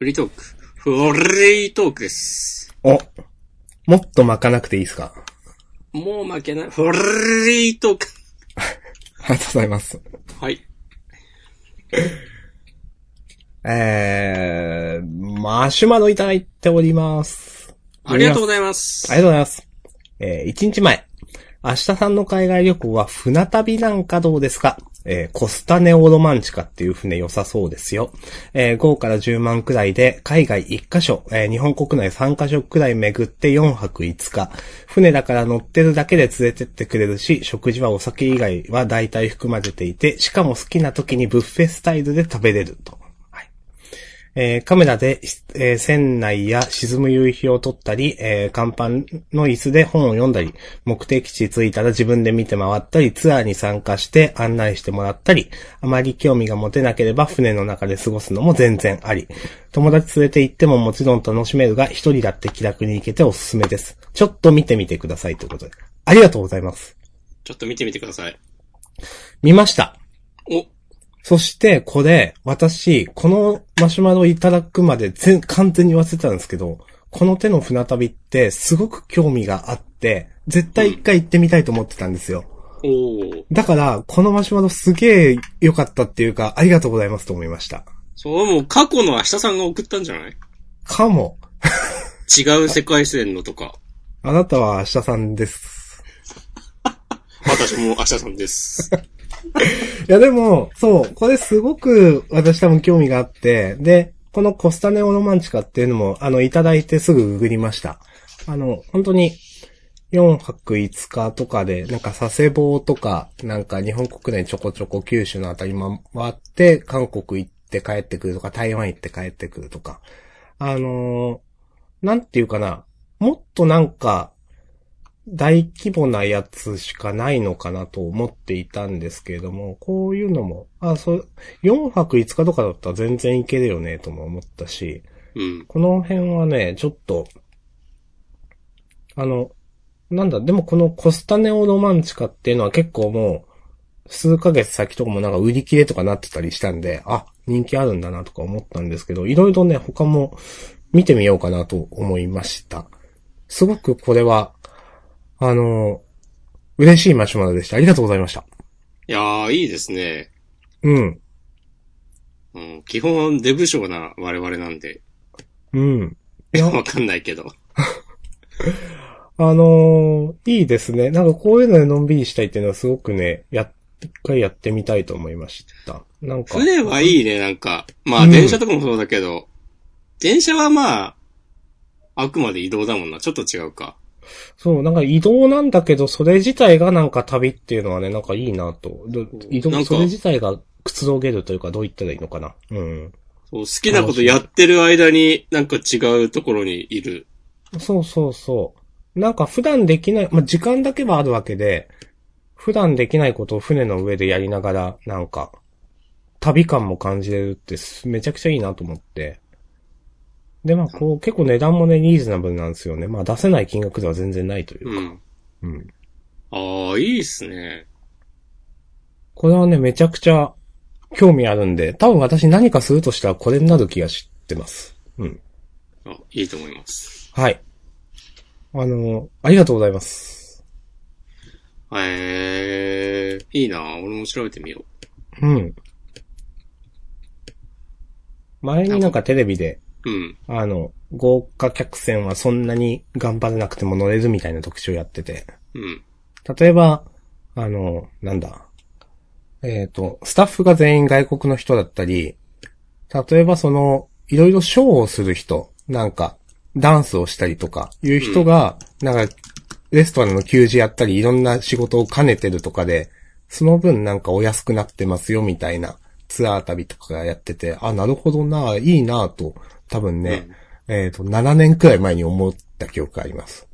フリートーク。フリートークです。お、もっと巻かなくていいですか？もう負けない。フリートーク。ありがとうございます。はい。えー、マシュマロいただいております。ありがとうございます。ありがとうございます。えー、一日前。明日さんの海外旅行は船旅なんかどうですか？えー、コスタネオロマンチカっていう船良さそうですよ。えー、5から10万くらいで海外1カ所、えー、日本国内3カ所くらい巡って4泊5日。船だから乗ってるだけで連れてってくれるし、食事はお酒以外は大体含まれていて、しかも好きな時にブッフェスタイルで食べれると。はい。えーカメラで、えー船内や沈む夕日を撮ったり、えー甲板の椅子で本を読んだり、目的地着いたら自分で見て回ったり、ツアーに参加して案内してもらったり、あまり興味が持てなければ船の中で過ごすのも全然あり。友達連れて行ってももちろん楽しめるが、一人だって気楽に行けておすすめです。ちょっと見てみてくださいということで。ありがとうございます。ちょっと見てみてください。見ました。お、そして、これ、私、このマシュマロいただくまで全、完全に忘れてたんですけど、この手の船旅ってすごく興味があって、絶対一回行ってみたいと思ってたんですよ。おー。だから、このマシュマロすげえ良かったっていうか、ありがとうございますと思いました。そう、もう過去の明日さんが送ったんじゃない？かも。違う世界線のとか。あなたは明日さんです。私も明日さんです。いやでも、そう、これすごく私多分興味があって、で、このコスタネオロマンチカっていうのも、あの、いただいてすぐググりました。あの、本当に、4泊5日とかで、なんか佐世保とか、なんか日本国内ちょこちょこ九州のあたり回って、韓国行って帰ってくるとか、台湾行って帰ってくるとか。あのーなんていうかな、もっとなんか、大規模なやつしかないのかなと思っていたんですけれども、こういうのも、あ、そう、4泊5日とかだったら全然いけるよね、とも思ったし、うん。この辺はね、ちょっと、あの、なんだ、でもこのコスタネオロマンチカっていうのは結構もう、数ヶ月先とかもなんか売り切れとかなってたりしたんで、あ、人気あるんだなとか思ったんですけど、いろいろね、他も見てみようかなと思いました。すごくこれは、あの、嬉しいマシュマロでした。ありがとうございました。いやー、いいですね。うん。うん、基本デブ症な我々なんで。うん。いや、わかんないけど。あのーいいですね。なんかこういうのでのんびりしたいっていうのはすごくね、やっ、一回やってみたいと思いました。なんか。船はいいね、なんか。まあ、うん電車とかもそうだけど、電車はまあ、あくまで移動だもんな。ちょっと違うか。そう、なんか移動なんだけど、それ自体がなんか旅っていうのはね、なんかいいなと。ど移動、それ自体がくつろげるというか、どう言ったらいいのかな。うん。そう好きなことやってる間に、なんか違うところにいる。そうそうそう。なんか普段できない、まあ、時間だけはあるわけで、普段できないことを船の上でやりながら、なんか、旅感も感じれるってすめちゃくちゃいいなと思って。で、まあ、こう、結構値段もね、リーズナブルなんですよね。まあ、出せない金額では全然ないというか。うん。うん。ああ、いいっすね。これはね、めちゃくちゃ興味あるんで、多分私何かするとしたらこれになる気がしてます。うん。あ、いいと思います。はい。あの、ありがとうございます。えー、いいな俺も調べてみようん。前になんかテレビで、う。うん。あの、豪華客船はそんなに頑張らなくても乗れるみたいな特集をやってて。うん。例えば、あの、なんだ。えっ、と、スタッフが全員外国の人だったり、例えばその、いろいろショーをする人、なんか、ダンスをしたりとか、いう人が、なんか、レストランの給仕やったり、いろんな仕事を兼ねてるとかで、その分なんかお安くなってますよ、みたいなツアー旅とかやってて、あ、なるほどな、いいなと、多分ね、えっ、と、7年くらい前に思った記憶があります。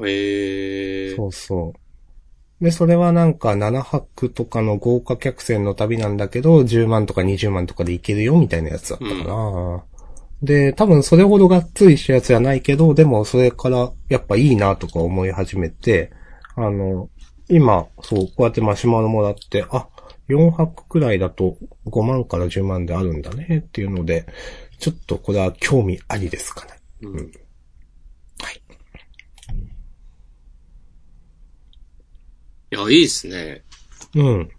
えー、そうそう。で、それはなんか7泊とかの豪華客船の旅なんだけど、10万とか20万とかで行けるよみたいなやつだったかな、で、多分それほどがっつりしたやつじゃないけど、でもそれからやっぱいいなとか思い始めて、あの、今、そう、こうやってマシュマロもらって、あ、4泊くらいだと5万から10万であるんだねっていうので、ちょっとこれは興味ありですかね。うん。はい。いや、いいっすね。うん。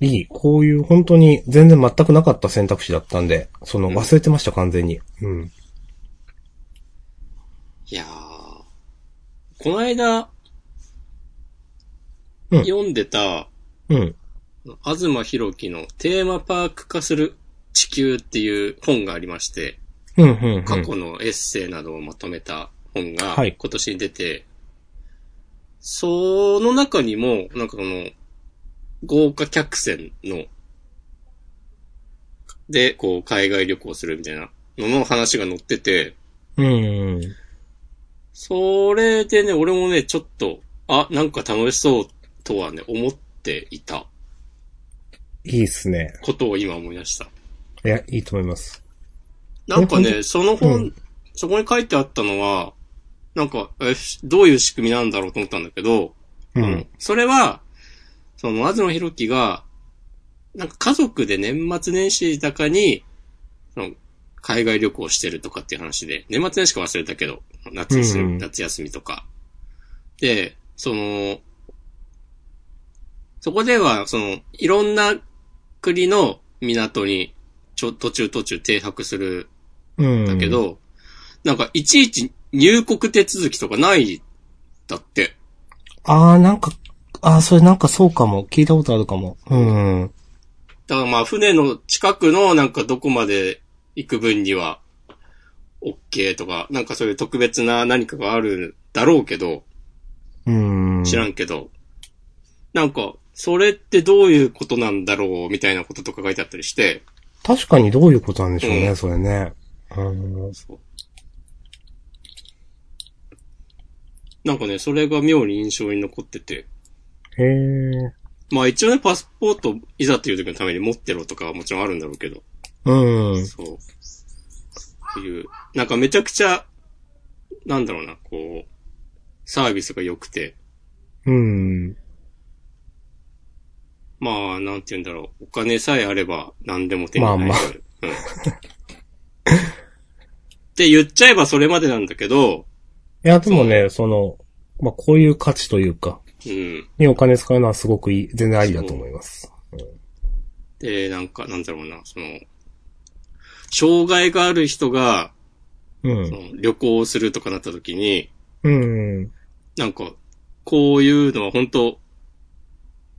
いい。こういう本当に全然全くなかった選択肢だったんで、そのうん忘れてました、完全に。うん。いやー。この間、うん読んでた、うん。東博樹のテーマパーク化する地球っていう本がありまして、うん、うん、うん。過去のエッセイなどをまとめた本がはい今年に出て、その中にも、なんかこの、豪華客船の、で、こう、海外旅行するみたいなのの話が載ってて、うん。それでね、俺もね、ちょっと、あ、なんか楽しそうとはね、思っていたいいっすね。ことを今思い出した。いや、いいと思います。なんかえね、その本、うんそこに書いてあったのは、なんか、え、どういう仕組みなんだろうと思ったんだけど、うあの。それは、その、東博樹が、なんか家族で年末年始だかに、その、海外旅行してるとかっていう話で、年末年始か忘れたけど、夏休み、うんうん夏休みとか。で、その、そこでは、その、いろんな国の港に、ちょ、途中途中停泊するうん。んだけ、ど、なんか、いちいち入国手続きとかない、だって。あー、なんか、あー、それなんかそうかも。聞いたことあるかも。うん。だからまあ、船の近くのなんかどこまで行く分には、OK とか、なんかそういう特別な何かがあるだろうけど、うん。知らんけど、なんか、それってどういうことなんだろうみたいなこととか書いてあったりして、確かにどういうことなんでしょうね、うんそれね。うん。そうなんかね、それが妙に印象に残ってて、へえ。まあ一応ね、パスポートいざっていう時のために持ってろとかはもちろんあるんだろうけど、うん。そう。そういう、なんかめちゃくちゃ、なんだろうな、こう、サービスが良くて、うん。まあ、なんて言うんだろう、お金さえあれば何でも手に入る。まあまあうん。って言っちゃえばそれまでなんだけど、いや、でもね、その、まあ、こういう価値というか、うん。にお金使うのはすごくいい、全然ありだと思います。で、なんか、なんだろうな、その、障害がある人が、うん。その旅行をするとかなった時に、うん。なんか、こういうのは本当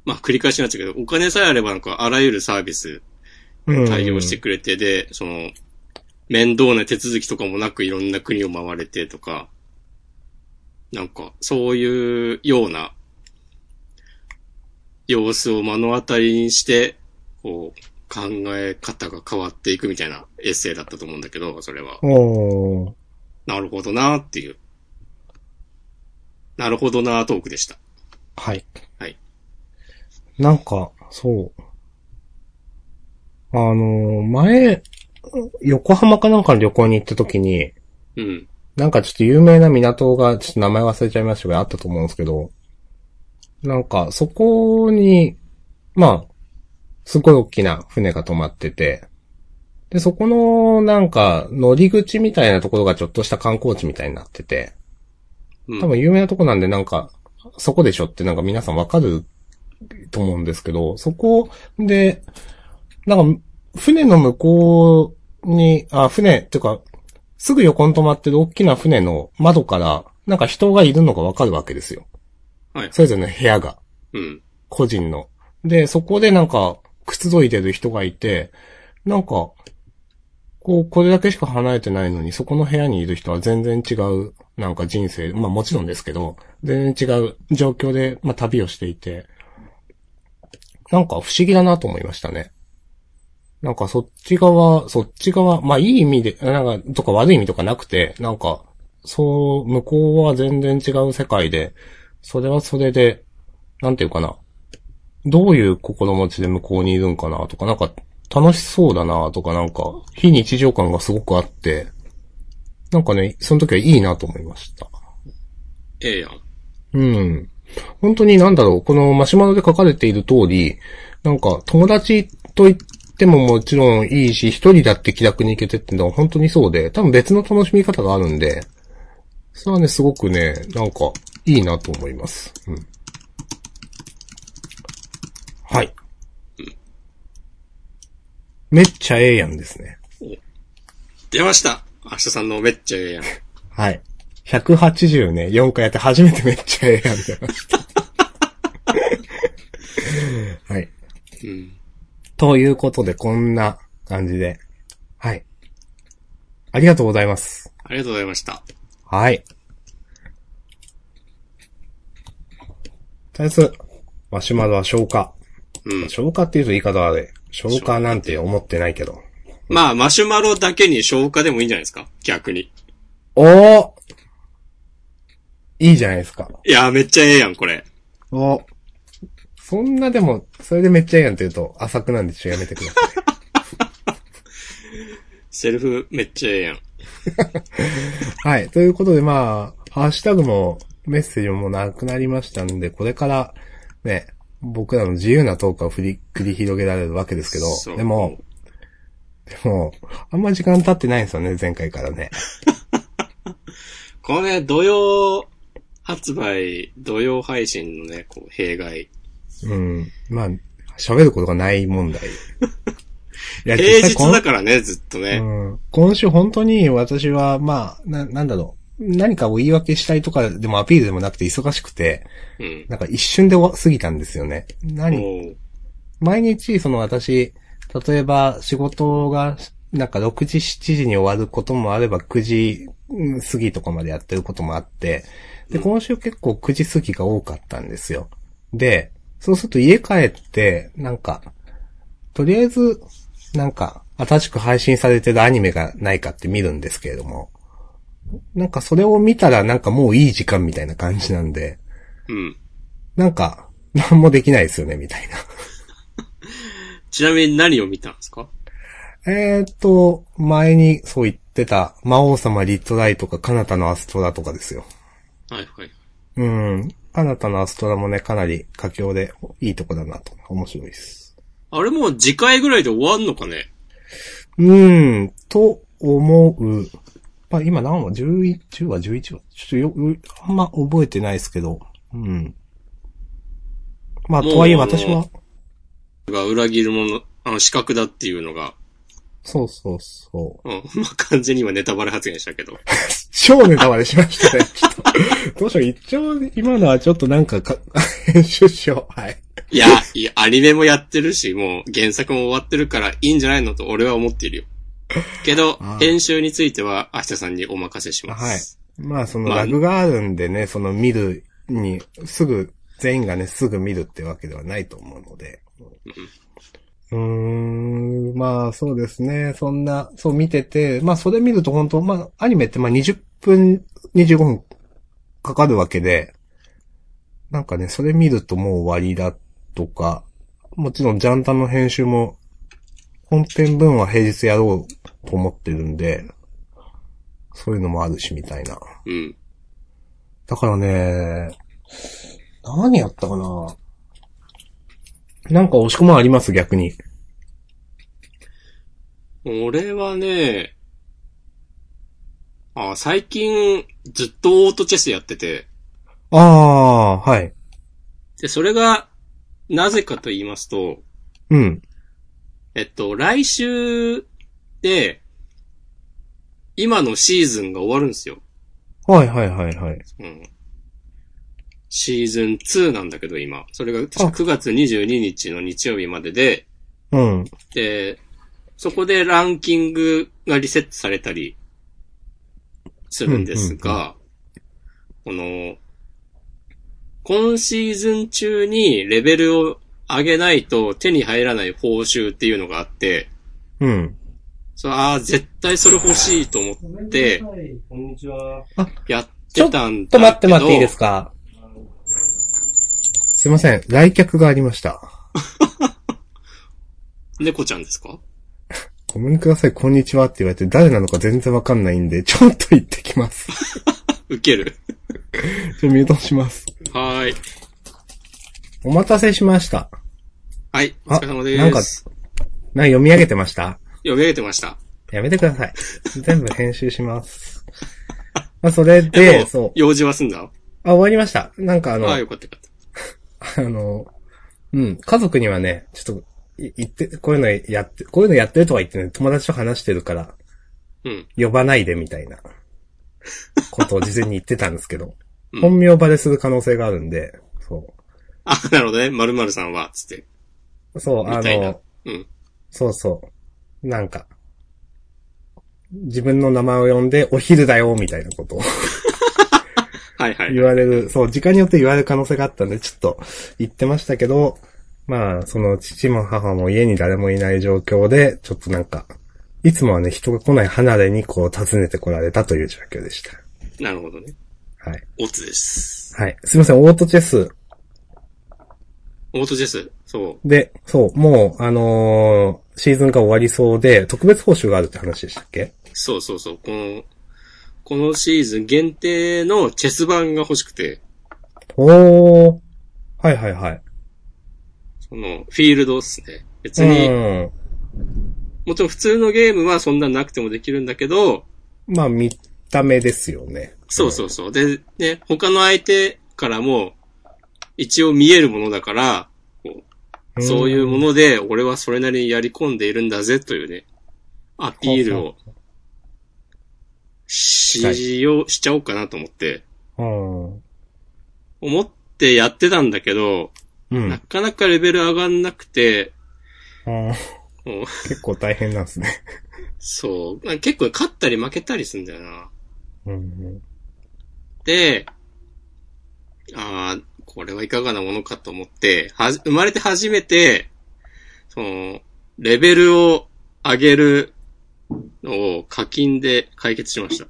まあ繰り返しになっちゃうけど、お金さえあればなんかあらゆるサービスうん。対応してくれて、で、その、面倒な手続きとかもなくいろんな国を回れてとか、なんか、そういうような、様子を目の当たりにして、こう、考え方が変わっていくみたいなエッセイだったと思うんだけど、それは。なるほどなっていう。なるほどなトークでした。はい。はい。なんか、そう。あのー前、横浜かなんかの旅行に行った時に、うん。なんかちょっと有名な港が、ちょっと名前忘れちゃいましたけど、あったと思うんですけど、なんか、そこに、まあ、すごい大きな船が止まってて、で、そこの、なんか、乗り口みたいなところがちょっとした観光地みたいになってて、うん。多分有名なとこなんでなんか、そこでしょってなんか皆さんわかると思うんですけど、そこで、なんか、船の向こうに、あ、船、っていうか、すぐ横に止まってる大きな船の窓から、なんか人がいるのがわかるわけですよ。はい。それぞれの部屋が、うん。個人の。で、そこでなんか、くつろいでる人がいて、なんか、こう、これだけしか離れてないのに、そこの部屋にいる人は全然違う、なんか人生、まあもちろんですけど、全然違う状況で、まあ旅をしていて、なんか不思議だなと思いましたね。なんかそっち側、そっち側、まあいい意味で、なんか、とか悪い意味とかなくて、なんか、そう、向こうは全然違う世界で、それはそれで、なんていうかな。どういう心持ちで向こうにいるんかなとか、なんか楽しそうだなとか、なんか非日常感がすごくあって、なんかね、その時はいいなと思いました。ええやん。うん。本当になんだろう、このマシュマロで書かれている通り、なんか友達と言っってももちろんいいし、一人だって気楽に行けてってのは本当にそうで、多分別の楽しみ方があるんで、それはね、すごくね、なんか、いいなと思います。うん。はい。めっちゃええやんですね。出ました明日さんのめっちゃええやん。はい。180ね、4回やって初めてめっちゃええやん出ました。はい。うん。ということで、こんな感じで。はい。ありがとうございます。ありがとうございました。はい。とりあえず、マシュマロは消化。うん。消化って言うと言い方はあれ。消化なんて思ってないけど。まあ、マシュマロだけに消化でもいいんじゃないですか？逆に。おーいいじゃないですか。いや、めっちゃええやん、これ。おそんなでも、それでめっちゃいいやんって言うと浅くなんでちょっとやめてください。セルフめっちゃええやん。はい。ということで、まあ、ハッシュタグもメッセージもなくなりましたんで、これから、ね、僕らの自由なトークを振り、繰り広げられるわけですけそうど、でも、でも、あんま時間経ってないんですよね、前回からね。このね、土曜発売、土曜配信のね、こう、弊害。うん。まあ、喋ることがない問題。いや平日だからね、ずっとね。うん今週本当に私は、まあ、な、なんだろう。何かを言い訳したいとかでもアピールでもなくて忙しくて、うん。なんか一瞬で過ぎたんですよね。何？毎日、その私、例えば仕事が、なんか6時、7時に終わることもあれば9時うん過ぎとかまでやってることもあって、で、今週結構9時過ぎが多かったんですよ。で、そうすると家帰って、なんか、とりあえず、なんか、新しく配信されてるアニメがないかって見るんですけれども、なんかそれを見たらなんかもういい時間みたいな感じなんで、うん。なんか、なんもできないですよね、みたいな。ちなみに何を見たんですか？えーっと、前にそう言ってた、魔王様リットライとか、カナタのアストラとかですよ。はいはい。うん。カナタのアストラもね、かなり佳境でいいとこだなと。面白いです。あれもう次回ぐらいで終わんのかね？うん、と思う。まあ今何話 ?11、10話 ?11 話？ちょっとよ、よあんま覚えてないですけど。うん。まあ、とはいえ私は、が裏切るもの、あの、資格だっていうのが、そうそうそう。うん。まあ、完全に今ネタバレ発言したけど。超ネタバレしましたね。ちょっと、どうしよう、一応、今のはちょっとなんかか、編集しよう。はい。いや、いや、アニメもやってるし、もう原作も終わってるからいいんじゃないのと俺は思っているよ。けどあ、ー編集については明日さんにお任せします。まあ、そのまあラグがあるんでね、その見るに、すぐ、全員がね、すぐ見るってわけではないと思うので。うーん、まあ、そうですね。そんな、そう見てて、まあ、それ見ると本当まあ、アニメってまあ20分、25分かかるわけで、なんかね、それ見るともう終わりだとか、もちろんジャンタンの編集も、本編分は平日やろうと思ってるんで、そういうのもあるし、みたいな。うん。だからね、何やったかななんか押し込まんあります？逆に。俺はね、あ、最近ずっとオートチェスやってて、ああ、はい。で、それが、なぜかと言いますと、うん。えっと、来週で、今のシーズンが終わるんですよ。はいはいはいはい。うん。シーズン2なんだけど今。それが確か9月22日の日曜日までで、うん。で、そこでランキングがリセットされたりするんですが、この、今シーズン中にレベルを上げないと手に入らない報酬っていうのがあって、うん。そう、ああ、絶対それ欲しいと思って、こんにちは。やってたんだけど。ちょっと待って待っていいですか？すいません。来客がありました。猫ちゃんですか？ごめんください、こんにちはって言われて誰なのか全然わかんないんで、ちょっと行ってきます。ウケる。ちょ、ミュートします。はーい。お待たせしました。はい、おあ疲れ様です。なんかな、読み上げてました？読み上げてました。やめてください。全部編集します。まあ、それえで、もそう。用事は済んだ？あ、終わりました。なんかあの、ああ、あよかったよかった。の、うん、家族にはね、ちょっと、い言って、こういうのやって、こういうのやってるとは言ってね、友達と話してるから、うん。呼ばないでみたいな、ことを事前に言ってたんですけど、うん本名バレする可能性があるんで、そあ、なるほどね。〇〇さんは、つって。う。そう、あの、うん。そうそう。なんか、自分の名前を呼んで、お昼だよ、みたいなことを はいはい。言われる、そう、時間によって言われる可能性があったんで、ちょっと言ってましたけど、まあ、その父も母も家に誰もいない状況で、ちょっとなんか、いつもはね、人が来ない離れにこう訪ねてこられたという状況でした。なるほどね。はい。オツです。はい。すいません、オートチェスオートジェス？そう。で、そう、もう、あのーシーズンが終わりそうで、特別報酬があるって話でしたっけ？そうそうそう。この、このシーズン限定のチェス版が欲しくて、おー。はいはいはい。その、フィールドっすね。別うに、ん。もちろん普通のゲームはそんななくてもできるんだけど、まあ、見た目ですよね。そうそうそう。で、ね、他の相手からも、一応見えるものだから、そういうものので、俺はそれなりにやり込んでいるんだぜというね、アピールをしよう、しちゃおうかなと思って、うん。思ってやってたんだけど、うん。なかなかレベル上がんなくて、うん結構大変なんですね。そう、結構勝ったり負けたりするんだよな。うん。で、ああ、これはいかがなものかと思って、はじ、生まれて初めて、その、レベルを上げるのを課金で解決しました。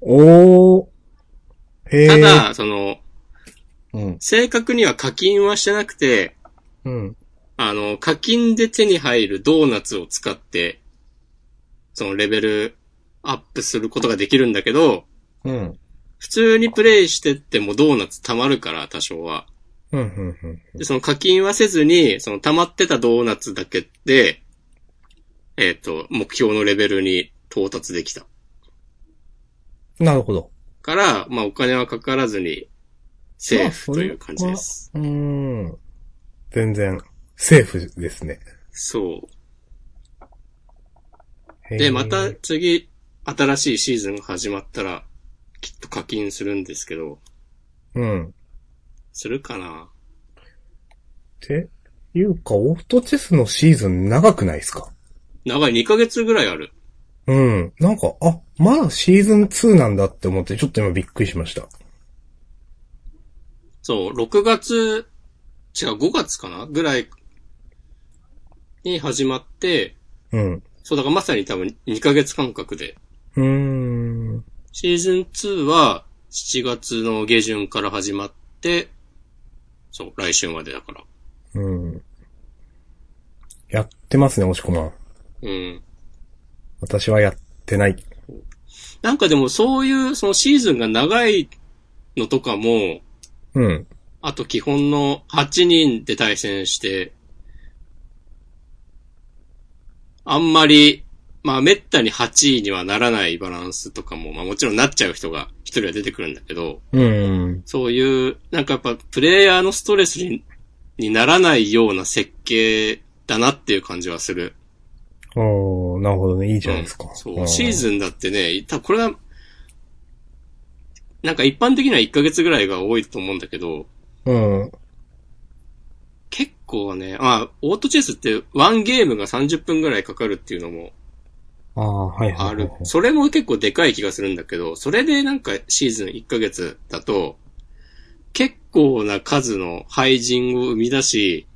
おー。へー。た、だ、その、うん。正確には課金はしてなくて、うん。あの、課金で手に入るドーナツを使って、そのレベルアップすることができるんだけど、うん。普通にプレイしてってもドーナツ溜まるから、多少は。うん。うん。うん。で、その課金はせずに、その溜まってたドーナツだけで、えっ、と、目標のレベルに到達できた。なるほど。から、まあお金はかからずに、セーフという感じです。うーん。全然、セーフですね。そう。で、また次、新しいシーズンが始まったら、きっと課金するんですけど、うん。するかなて、いうか、オートチェスのシーズン長くないですか？長い2ヶ月ぐらいある。うん。なんか、あ、まだシーズン2なんだって思って、ちょっと今びっくりしました。そう、6月、違う、5月かなぐらいに始まって、うん。そう、だからまさに多分2ヶ月間隔で。うーん。シーズン2は7月の下旬から始まって、そう、来週までだから。うん。やってますね、押し込まん。うん。私はやってない。なんかでもそういう、そのシーズンが長いのとかも、うん。あと基本の8人で対戦して、あんまり、まあ滅多に8位にはならないバランスとかも、まあもちろんなっちゃう人が一人は出てくるんだけど、うん。そういう、なんかやっぱプレイヤーのストレスににならないような設計だなっていう感じはする。おー、なるほどね。いいじゃないですか。うんそう。シーズンだってね、多分これは、なんか一般的には1ヶ月ぐらいが多いと思うんだけど、ン。うん。結構ね、まあ、オートチェスってワンゲームが30分ぐらいかかるっていうのもああ、はいはいはい、ある。それも結構でかい気がするんだけど、それでなんかシーズン1ヶ月だと、結構な数の廃人を生み出し、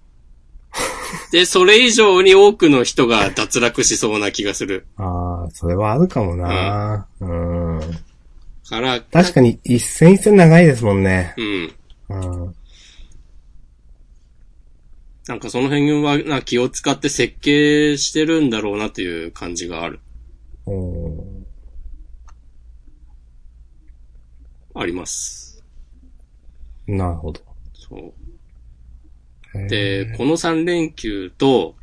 で、それ以上に多くの人が脱落しそうな気がする。ああ、それはあるかもな。うん。から、確かに一戦一戦長いですもんね。うん。うん。なんかその辺はな気を使って設計してるんだろうなという感じがある。おーあります。なるほど。そう。で、この3連休と、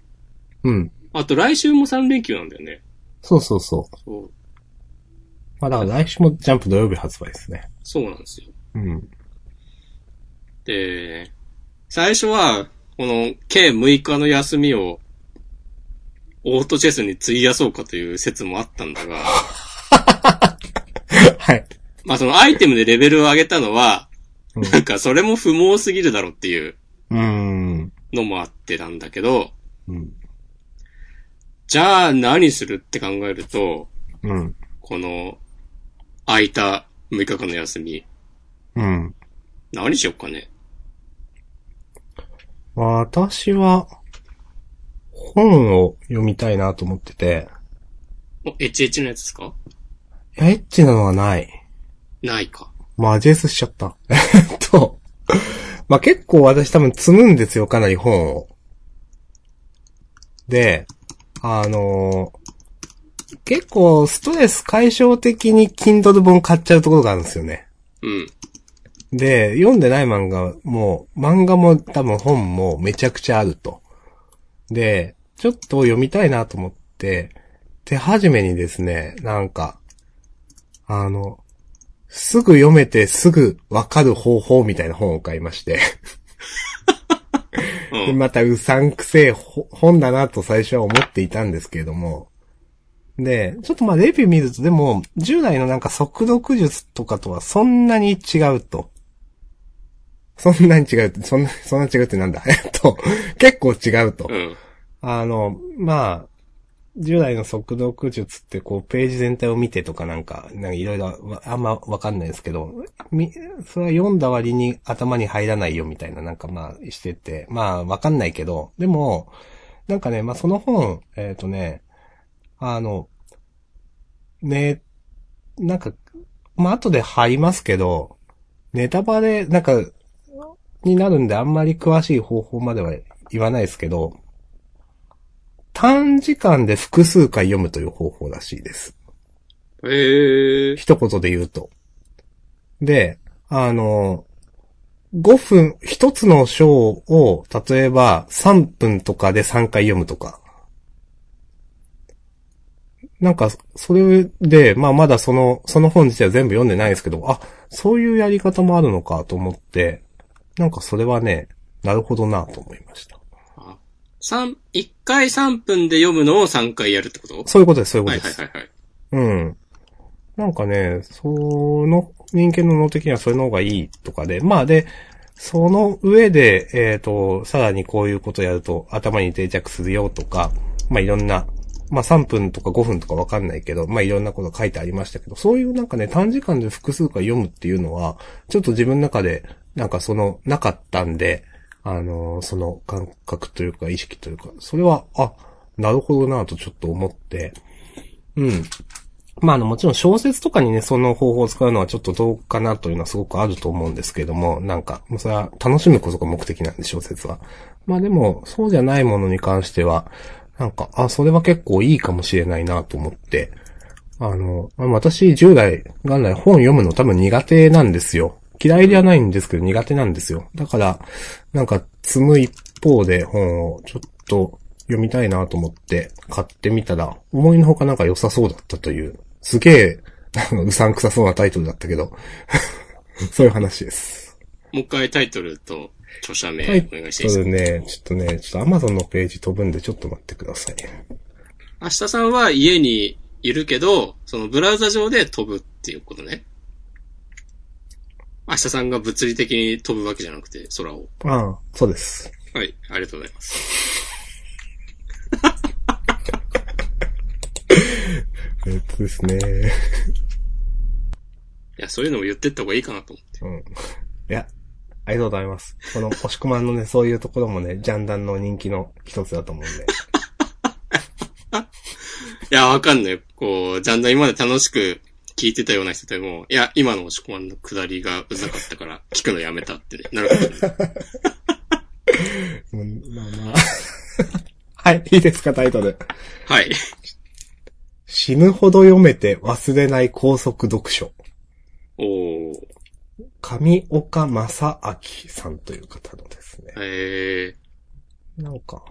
うん。あと来週も3連休なんだよね。そうそうそう。そう。まあだから来週もジャンプ土曜日発売ですね。そうなんですよ。うん。で、最初は、この計6日の休みを、オートチェスに費やそうかという説もあったんだが、はい。まあそのアイテムでレベルを上げたのは、うんなんかそれも不毛すぎるだろっていううーん。のもあってなんだけど、うん。じゃあ何するって考えると、うん。この空いた6日間の休み、うん。何しよっかね？私は、本を読みたいなと思ってて、お、エッチエッチのやつですか？いやエッチなのはない。ないか。マジェスしちゃった。えっと、まあ、結構私多分積むんですよ、かなり本を。で、あのー結構ストレス解消的に Kindle 本買っちゃうところがあるんですよね。うん。で、読んでない漫画も、漫画も多分本もめちゃくちゃあると。で、ちょっと読みたいなと思って、手始めにですね、なんか、あの、すぐ読めてすぐわかる方法みたいな本を買いまして。でうん。またうさんくせえほ本だなと最初は思っていたんですけれども。で、ちょっとまあレビュー見るとでも、従来のなんか速読術とかとはそんなに違うと。そんなに違うって、そんな、そんな違うってなんだ？えっと、結構違うと。うん。あの、まあ、従来の速読術ってこうページ全体を見てとかなんか、なんかいろいろあんまわかんないですけど、み、それは読んだ割に頭に入らないよみたいななんかまあしてて、まあわかんないけど、でも、なんかね、まあその本、えっ、とね、あの、ね、なんか、まあ後で貼りますけど、ネタバレ、なんか、になるんであんまり詳しい方法までは言わないですけど、短時間で複数回読むという方法らしいです。へえ。一言で言うと。で、あの、5分、一つの章を、例えば3分とかで3回読むとか。なんか、それで、まあまだその、その本自体は全部読んでないですけど、あ、そういうやり方もあるのかと思って、なんかそれはね、なるほどなと思いました。三、一回3分で読むのを3回やるってこと？そういうことです、そういうこはとです。いはいはいはい。うん。なんかね、その人間の脳的にはそれの方がいいとかで、まあで、その上で、えっ、と、さらにこういうことやると頭に定着するよとか、まあいろんな、まあ3分とか5分とかわかんないけど、まあいろんなこと書いてありましたけど、そういうなんかね、短時間で複数回読むっていうのは、ちょっと自分の中で、なんかその、なかったんで、あのその感覚というか意識というか、それは、あ、なるほどなとちょっと思って、うん。まあ、あの、もちろん小説とかにね、その方法を使うのはちょっとどうかなというのはすごくあると思うんですけれども、なんか、もうそれは楽しむことが目的なんで、小説は。まあでも、そうじゃないものに関しては、なんか、あ、それは結構いいかもしれないなと思って、あの、まあ私、従来、元来本読むの多分苦手なんですよ。嫌いではないんですけど苦手なんですよ。だから、なんか、積む一方で本をちょっと読みたいなと思って買ってみたら、思いのほかなんか良さそうだったという、すげえ、うさんくさそうなタイトルだったけど、そういう話です。もう一回タイトルと著者名お願いしていいですか？トルね、ちょっとね、ちょっと Amazon のページ飛ぶんでちょっと待ってください。明日さんは家にいるけど、そのブラウザ上で飛ぶっていうことね。明日さんが物理的に飛ぶわけじゃなくて、空を。ああ、そうです。はい、ありがとうございます。えっとですね。いや、そういうのも言ってった方がいいかなと思って。うん。いや、ありがとうございます。この、押し込まんのね、そういうところもね、ジャンダンの人気の一つだと思うんで。いや、わかんない。こう、ジャンダン今まで楽しく聞いてたような人でも、いや、今の押し込まんの下りがうざかったから、聞くのやめたってね、なるほどね。うん、まあまあ。はい、いいですか、タイトル。はい。死ぬほど読めて忘れない高速読書。おー。上岡正明さんという方のですね。えなんか、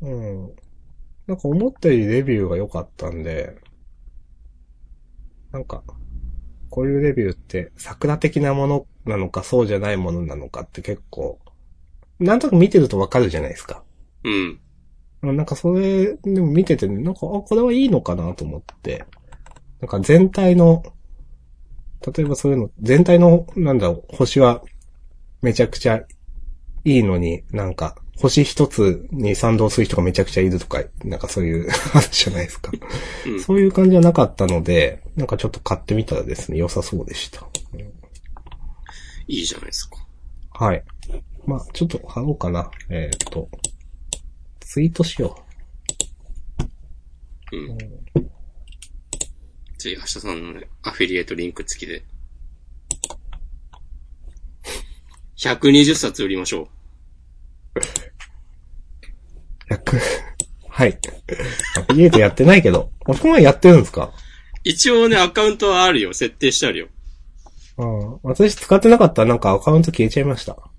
うん。なんか思ったよりレビューが良かったんで、なんか、こういうレビューって桜的なものなのかそうじゃないものなのかって結構、なんとなく見てるとわかるじゃないですか。うん。なんかそれ、でも見てて、なんか、あ、これはいいのかなと思って。なんか全体の、例えばそういうの、全体の、なんだろう、星はめちゃくちゃいいのに、なんか、星一つに賛同する人がめちゃくちゃいるとか、なんかそういう 話じゃないですか。うんそういう感じはなかったので、なんかちょっと買ってみたらですね、良さそうでした。いいじゃないですか。はい。まあ、ちょっと貼ろうかな。えっ、と、ツイートしようん。次、明日さんのね、アフィリエイトリンク付きで。120冊売りましょう。う。100、はい。アフィリエイトやってないけど、おしくまやってるんですか？一応ね、アカウントはあるよ。設定してあるよ。うん。私使ってなかったらなんかアカウント消えちゃいました。こ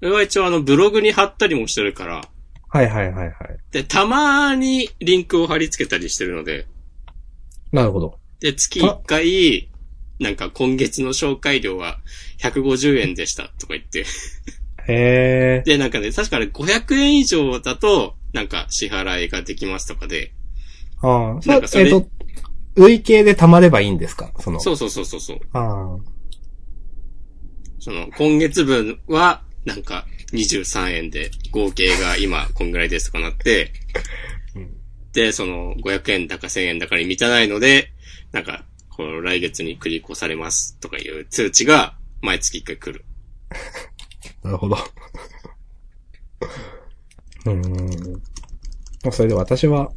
れは一応あの、ブログに貼ったりもしてるから、はいはいはいはい。で、たまにリンクを貼り付けたりしてるので、なるほど。で、月1回、なんか今月の紹介料は150円でしたとか言って、へえ。で、なんかね、確かね、500円以上だと、なんか支払いができますとかで、ああ、そなんかそれえっ、と、累計で貯まればいいんですか？その。そうそうそうそうそう。あその、今月分は、なんか、23円で、合計が今、こんぐらいですとかなって、うんで、その、500円だか1000円だかに満たないので、なんか、この来月に繰り越されますとかいう通知が、毎月1回来る。あ、なるほど。うーん。まあ、それで私は、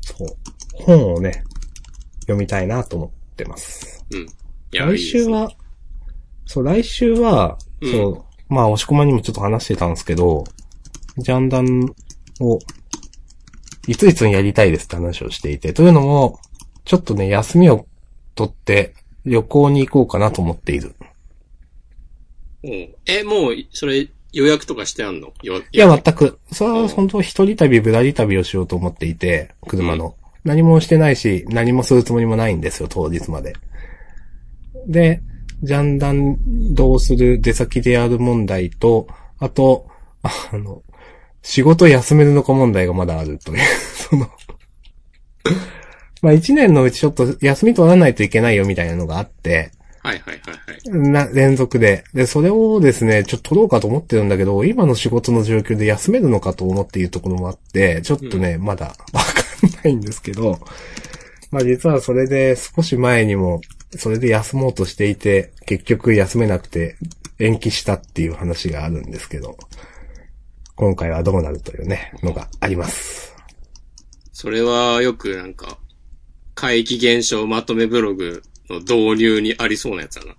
そう、本をね、読みたいなと思ってます。うん。来週、は、そう、来週は、うんそう、まあ、押し込まにもちょっと話してたんですけど、ジャンダンを、いついつにやりたいですって話をしていて、というのも、ちょっとね、休みを取って、旅行に行こうかなと思っている。え、もう、それ、予約とかしてあんの？よいや、全く。それは本当一人旅、ぶらり旅をしようと思っていて、車の。何もしてないし、何もするつもりもないんですよ、当日まで。で、ジャンダンどうする出先でやる問題と、あと、あの、仕事休めるのか問題がまだあるという、その、まあ一年のうちちょっと休み取らないといけないよみたいなのがあって、はいはいはいはい。な、連続で。で、それをですね、ちょっと取ろうかと思ってるんだけど、今の仕事の状況で休めるのかと思っているところもあって、ちょっとね、まだ わかんないんですけど、まあ実はそれで少し前にも、それで休もうとしていて、結局休めなくて延期したっていう話があるんですけど、今回はどうなるというね、のがあります。それはよくなんか、怪奇現象まとめブログの導入にありそうなやつだな。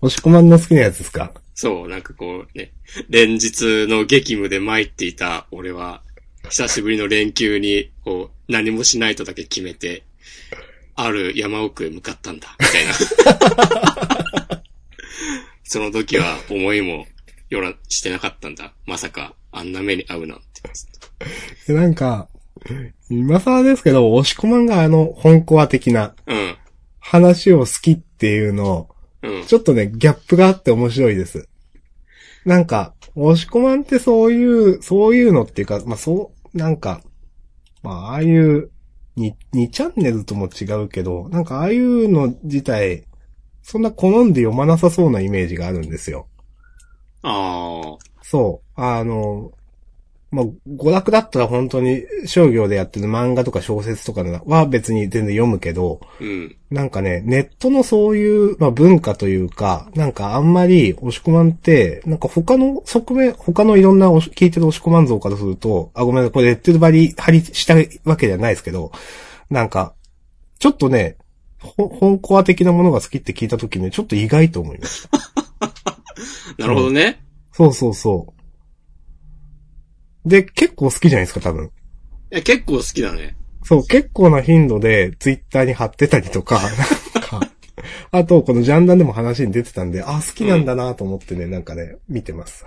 押し込まんの好きなやつですか？そう、なんかこうね、連日の激務で参っていた俺は、久しぶりの連休に、こう、何もしないとだけ決めて、ある山奥へ向かったんだ、みたいな。その時は思いもよらしてなかったんだ。まさか、あんな目に遭うなんて。でなんか、今更ですけど、押し込まんがあの、本コア的なうん。話を好きっていうの、うん。ちょっとね、ギャップがあって面白いです。なんか、押し込まんってそういう、そういうのっていうか、まあそう、なんか、まあああいう、に、2チャンネルとも違うけど、なんかああいうの自体、そんな好んで読まなさそうなイメージがあるんですよ。ああ。そう。あの、まあ、娯楽だったら本当に商業でやってる漫画とか小説とかは別に全然読むけど、うん。なんかね、ネットのそういう、まあ、文化というか、なんかあんまり押し込まんって、なんか他の側面、他のいろんな聞いてる押し込まん像からすると、あ、ごめんなさい、これレッテル張り、張りしたわけじゃないですけど、なんか、ちょっとね、ほ本コア的なものが好きって聞いたときね、ちょっと意外と思いました。なるほどね。そうそうそう。で、結構好きじゃないですか、多分。え、結構好きだね。そう、結構な頻度でツイッターに貼ってたりとか、なんか、あと、このジャンダンでも話に出てたんで、あ、好きなんだなと思ってね、なんかね、見てます。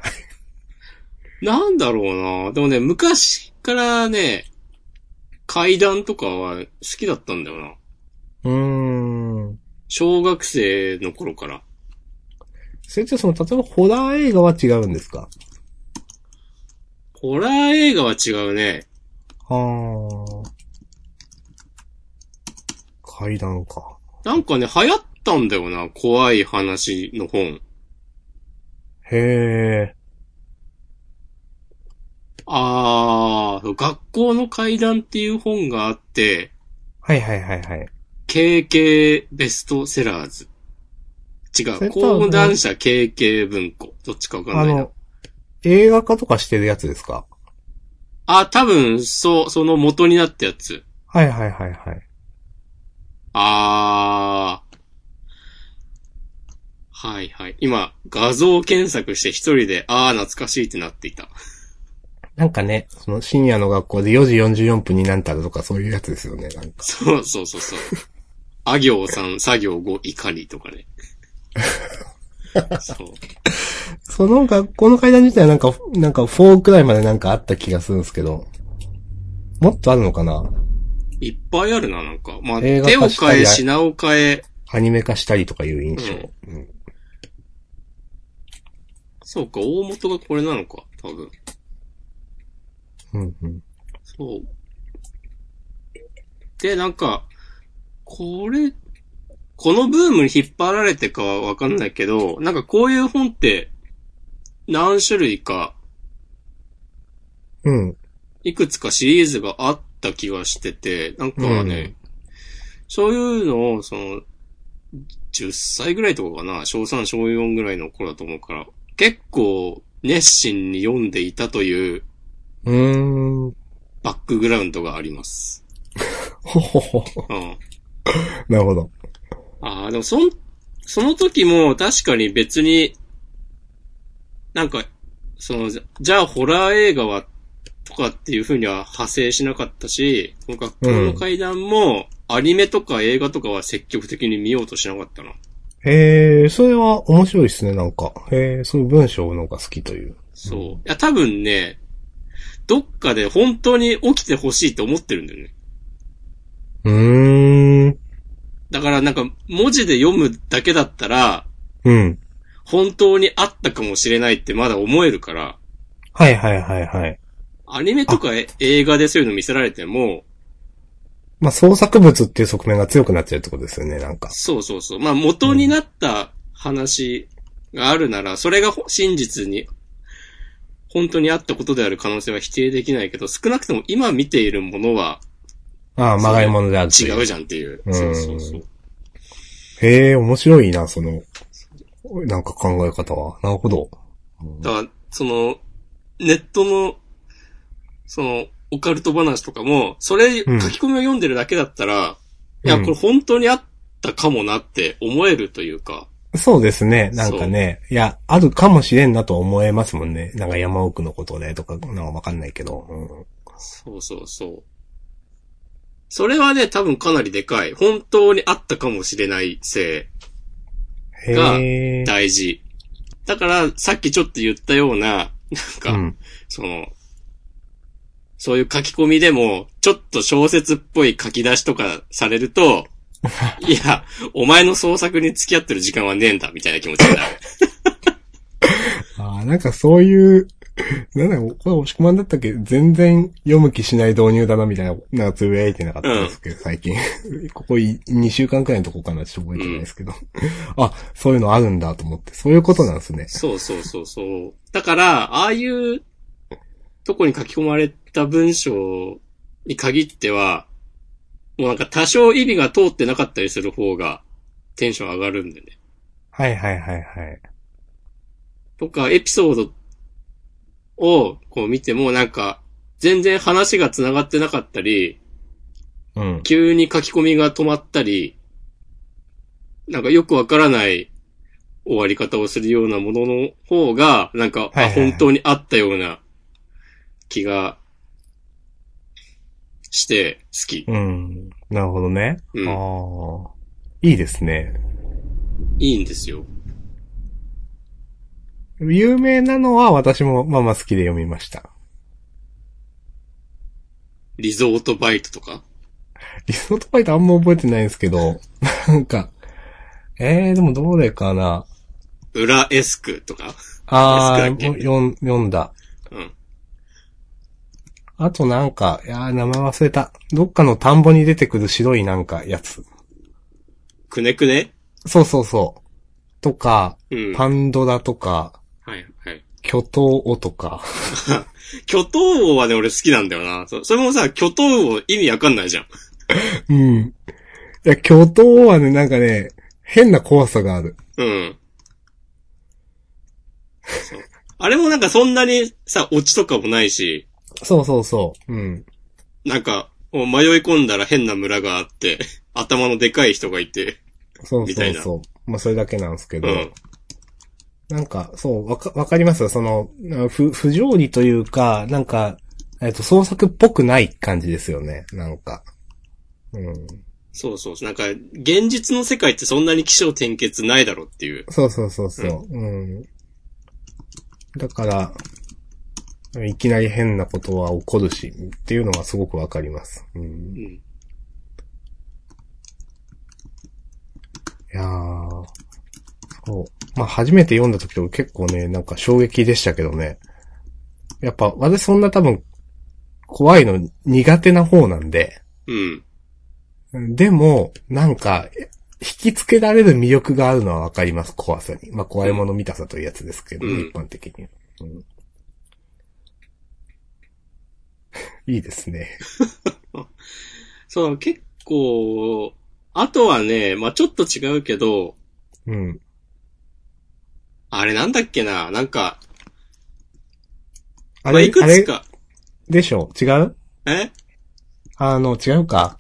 なんだろうなでもね、昔からね、階段とかは好きだったんだよな。うーん。小学生の頃から。それってその、例えばホラー映画は違うんですか？ホラー映画は違うね。はあ。階段か。なんかね、流行ったんだよな。怖い話の本。へえ。あー、学校の階段っていう本があって、はいはいはいはい。KK ベストセラーズ。違う。それとは講談社 KK 文庫。どっちかわかんないな映画化とかしてるやつですか？あ、多分、そう、その元になったやつ。はいはいはいはい。あー。はいはい。今、画像検索して一人で、あー懐かしいってなっていた。なんかね、その深夜の学校で4時44分になんたらとかそういうやつですよね、なんか。そうそうそうそう。あ行さん、作業後、怒りとかね。そう。その学校の階段自体はなんか、なんか4くらいまでなんかあった気がするんですけど。もっとあるのかな？いっぱいあるな、なんか。まあ、映画手を化したり変え、品を変え。アニメ化したりとかいう印象。うんそうか、大元がこれなのか、多分。うんうん。そう。で、なんか、これ、このブームに引っ張られてかはわかんないけど、なんかこういう本って、何種類か、うん。いくつかシリーズがあった気がしてて、なんかね、そういうのを、その、10歳ぐらいとかかな、小3、小4ぐらいの頃だと思うから、結構熱心に読んでいたといううーん。バックグラウンドがあります。ほほほ。うん。なるほど。ああ、でもそん、その時も確かに別に、なんか、その、じじゃあホラー映画は、とかっていう風には派生しなかったし、この学校の階段も、アニメとか映画とかは積極的に見ようとしなかったな。へえ、それは面白いですね、なんか。へえ、そういう文章のが好きという。そう。いや、多分ね、どっかで本当に起きてほしいと思ってるんだよね。うーん。だからなんか、文字で読むだけだったら、うん。本当にあったかもしれないってまだ思えるから、はいはいはいはい。アニメとかえ映画でそういうの見せられても、まあ、創作物っていう側面が強くなっちゃうってことですよね、なんか。そうそうそう。まあ元になった話があるなら、それがほ真実に、本当にあったことである可能性は否定できないけど、少なくとも今見ているものはああ、まがいものである。違うじゃんっていう。うんそうそうそう。へえ、面白いな、その、なんか考え方は。なるほど。だから、その、ネットの、その、オカルト話とかも、それ、書きうん込みを読んでるだけだったら、いや、うんこれ本当にあったかもなって思えるというか、そうですね。なんかね、いや、あるかもしれんなと思えますもんね。なんか山奥のことでとか、なんかわかんないけど。うんそうそうそう。それはね、多分かなりでかい。本当にあったかもしれない性、が。大事。だから、さっきちょっと言ったような、なんか、うん。その、そういう書き込みでも、ちょっと小説っぽい書き出しとかされると、いや、お前の創作に付き合ってる時間はねえんだ、みたいな気持ちになる。ああ、なんかそういう、なんだこれ押し込まんだったっけ？全然読む気しない導入だな、みたいな、なんかつぶやいてなかったんですけど、最近。ここ2週間くらいのとこかなちょっと覚えてないですけど。あ、そういうのあるんだと思って。そういうことなんですね。そうそうそうそう。だから、ああいうとこに書き込まれた文章に限っては、もうなんか多少意味が通ってなかったりする方がテンション上がるんでね。はいはいはいはい。とか、エピソードをこう見てもなんか、全然話が繋がってなかったり、うん。急に書き込みが止まったり、なんかよくわからない終わり方をするようなものの方が、なんか、はいはいはいあ本当にあったような気がして好き。うん。なるほどね。うんああ。いいですね。いいんですよ。有名なのは私もまあまあ好きで読みました。リゾートバイトとか？リゾートバイトあんま覚えてないんですけど、なんか、えー、でもどれかな？裏エスクとか？あー、エスクだっけ？読んだ。うん。あとなんか、いやー名前忘れた。どっかの田んぼに出てくる白いなんかやつ。くねくね？そうそうそう。とか、うん。パンドラとか。巨頭王とか。巨頭王はね、俺好きなんだよな。そそれもさ、巨頭王意味わかんないじゃん。うん。いや、巨頭王はね、なんかね、変な怖さがある。うん。あれもなんかそんなにさ、オチとかもないし、そうそうそう。うん。なんか、迷い込んだら変な村があって、頭のでかい人がいて、そうみたいなそうそう。まあ、それだけなんですけど。うん。なんか、そう、わか、わかります？その、な不、不条理というか、なんか、えっと、創作っぽくない感じですよね。なんか。うん。そうそう。なんか、現実の世界ってそんなに気象転結ないだろっていう。そうそうそうそう。うん。だから、いきなり変なことは起こるし、っていうのはすごくわかります。うん。いうん。やー。そう。まあ、初めて読んだ時とか結構ね、なんか衝撃でしたけどね。やっぱ、私そんな多分、怖いの苦手な方なんで、うん。でも、なんか、引きつけられる魅力があるのはわかります、怖さに。まあ、怖いもの見たさというやつですけど、うん一般的に。うん いいですね。そう、結構、あとはね、まあちょっと違うけど、うん。あれなんだっけな、なんか、あまあいくあれつか、でしょ？違う？え？あの、違うか。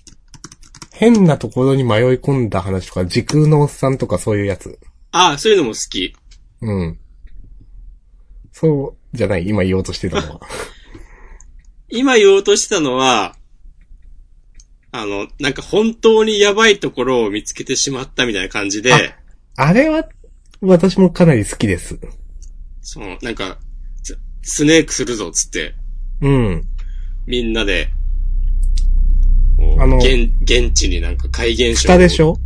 変なところに迷い込んだ話とか、時空のおっさんとかそういうやつ。あそういうのも好き。うん。そう、じゃない、今言おうとしてたのは。今言おうとしてたのは、あの、なんか本当にやばいところを見つけてしまったみたいな感じで、あれは、私もかなり好きです。その、なんか、ススネークするぞっつって、うん。みんなで、あの現、現地になんか怪現象。蓋でしょ？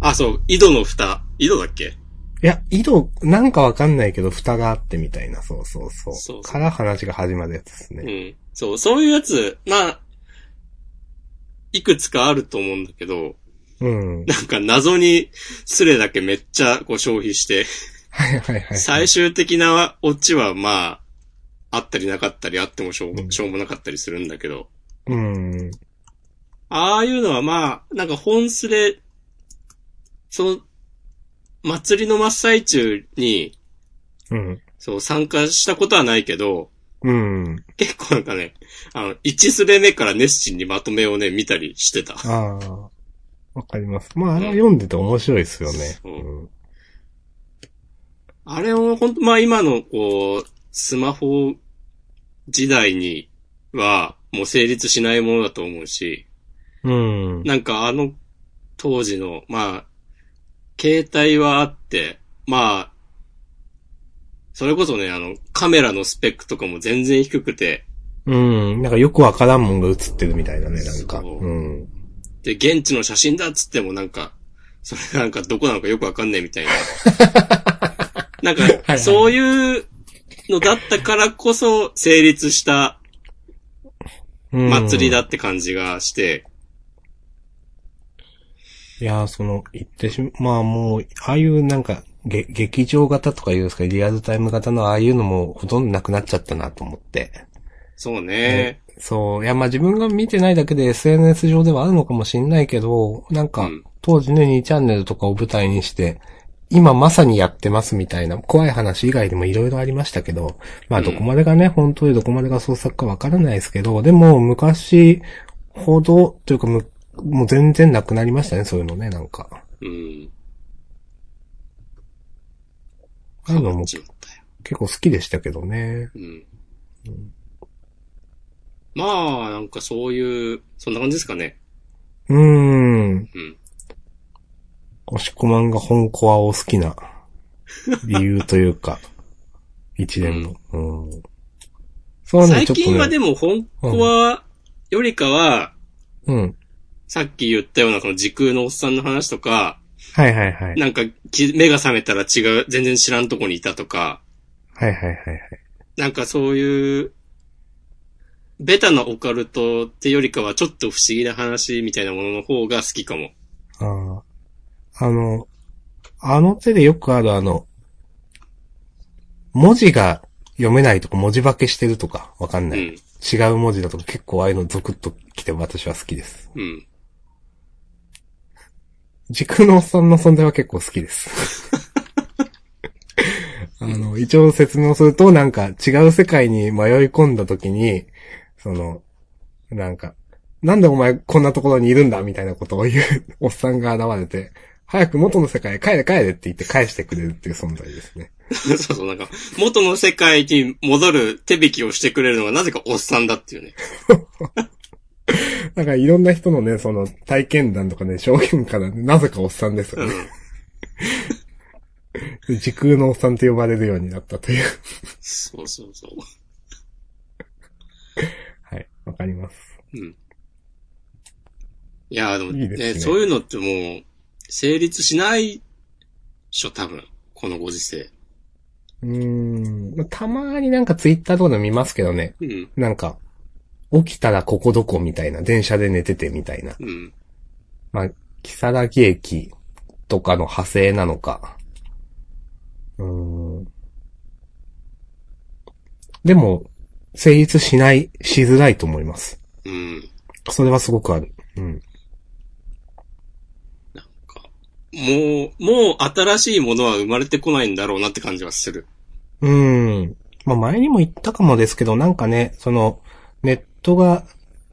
あ、そう、井戸の蓋。井戸だっけ？いや、井戸、なんかわかんないけど、蓋があってみたいな、そうそうそう。そうそうから話が始まるやつですね。うん。そう、そういうやつ、まあ、いくつかあると思うんだけど、うん。なんか謎にスレだけめっちゃこう消費して、はいはいはい。最終的なオチはまあ、あったりなかったりあってもしょう,、うんしょうもなかったりするんだけど、うん。ああいうのはまあ、なんか本スレ、その、祭りの真っ最中に、うん。そう参加したことはないけど、うん。結構なんかね、あの、1スレ目から熱心にまとめをね、見たりしてた。ああ。わかります。まあ、あれは読んでて面白いですよね。そううん。あれを本当まあ今のこう、スマホ時代にはもう成立しないものだと思うし、うん。なんかあの当時の、まあ、携帯はあって、まあ、それこそね、あの、カメラのスペックとかも全然低くて、うん。なんかよくわからんもんが映ってるみたいなね、なんか。そううん。で、現地の写真だっつってもなんか、それがなんかどこなのかよくわかんないみたいな。なんはいか、そういうのだったからこそ成立したうん祭りだって感じがして、いやー、その、言ってしま、まあもう、ああいうなんか、げ、劇場型とか言うんですか、リアルタイム型のああいうのもほとんどなくなっちゃったなと思って。そうね。そう。いや、まあ自分が見てないだけで SNS 上ではあるのかもしんないけど、なんか、うん当時ね、2チャンネルとかを舞台にして、今まさにやってますみたいな、怖い話以外でもいろいろありましたけど、まあうんどこまでがね、本当にどこまでが創作かわからないですけど、でも昔ほど、というかむもう全然なくなりましたね、そういうのね、なんか。うん。あのも。結構好きでしたけどね。うん。まあ、なんかそういう、そんな感じですかね。うーん。うん。押し込まんが本コアを好きな理由というか、一連の。うん。そうね、最。近はでも本コアよりかは、うん。さっき言ったようなこの時空のおっさんの話とか、はいはいはい。なんかき目が覚めたら違う、全然知らんとこにいたとか、はいはいはいはい。なんかそういう、ベタなオカルトってよりかはちょっと不思議な話みたいなものの方が好きかも。ああ。あの、あの手でよくあるあの、文字が読めないとか文字化けしてるとかわかんない。うん。違う文字だとか結構ああいうのゾクッときて私は好きです。うん。時空のおっさんの存在は結構好きです。あの、一応説明をすると、なんか違う世界に迷い込んだ時に、その、なんか、なんでお前こんなところにいるんだみたいなことを言う おっさんが現れて、早く元の世界へ帰れ帰れって言って返してくれるっていう存在ですね。そうそう、なんか、元の世界に戻る手引きをしてくれるのがなぜかおっさんだっていうね。だからいろんな人のね、その体験談とかね、証言からね、なぜかおっさんですようんね。。時空のおっさんと呼ばれるようになったという。そうそうそう。はい、わかります。うん。いや、でもねいいですねそういうのってもう、成立しないっしょ、多分。このご時世。うーん。まあたまになんかツイッターとかで見ますけどね。うん。なんか、起きたらここどこみたいな、電車で寝ててみたいな。うん。まあ、木更木駅とかの派生なのか。うーん。でも、成立しない、しづらいと思います。うん。それはすごくある。うん。なんか、もう、もう新しいものは生まれてこないんだろうなって感じはする。うーん。まあ前にも言ったかもですけど、なんかね、その、ネットが、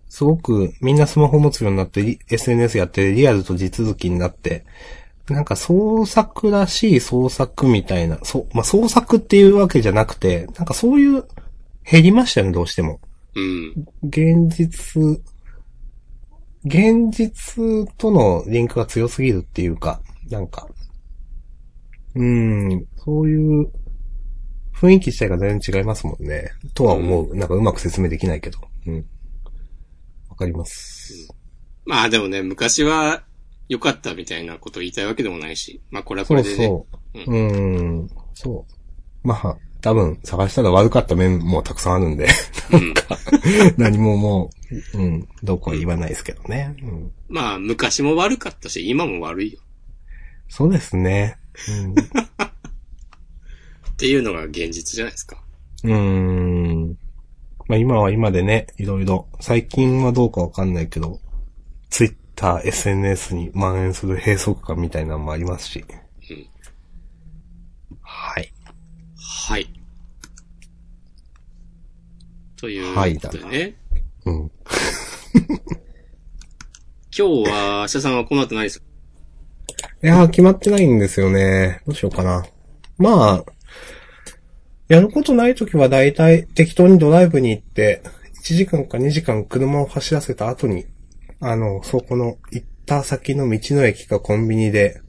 すごくみんなスマホ持つようになって、リ SNS やってリアルと地続きになって、なんか創作らしい創作みたいな、そう、まあ創作っていうわけじゃなくて、なんかそういう、減りましたよね、どうしても。うん。現実、現実とのリンクが強すぎるっていうか、なんか、うーん、そういう雰囲気自体が全然違いますもんね。とは思う。なんかうまく説明できないけど。うん。わかります。まあでもね、昔は良かったみたいなことを言いたいわけでもないし。まあこれはこそうれでね。そう。うーん、そう。まあ、多分探したら悪かった面もたくさんあるんで、うん。何ももう、うん、どうこうは言わないですけどね。うん、まあ昔も悪かったし、今も悪いよ。そうですね。っていうのが現実じゃないですか。うん。うーん。まあ今は今でね、いろいろ、最近はどうかわかんないけど、ツイッター、SNS に蔓延する閉塞感みたいなのもありますし。うんはい。はい。というはいことでね。うん。今日は、明日さんはこの後何する？いやー、決まってないんですよね。どうしようかな。まあ、やることないときは大体適当にドライブに行って、1時間か2時間車を走らせた後に、あの、そこの行った先の道の駅かコンビニで、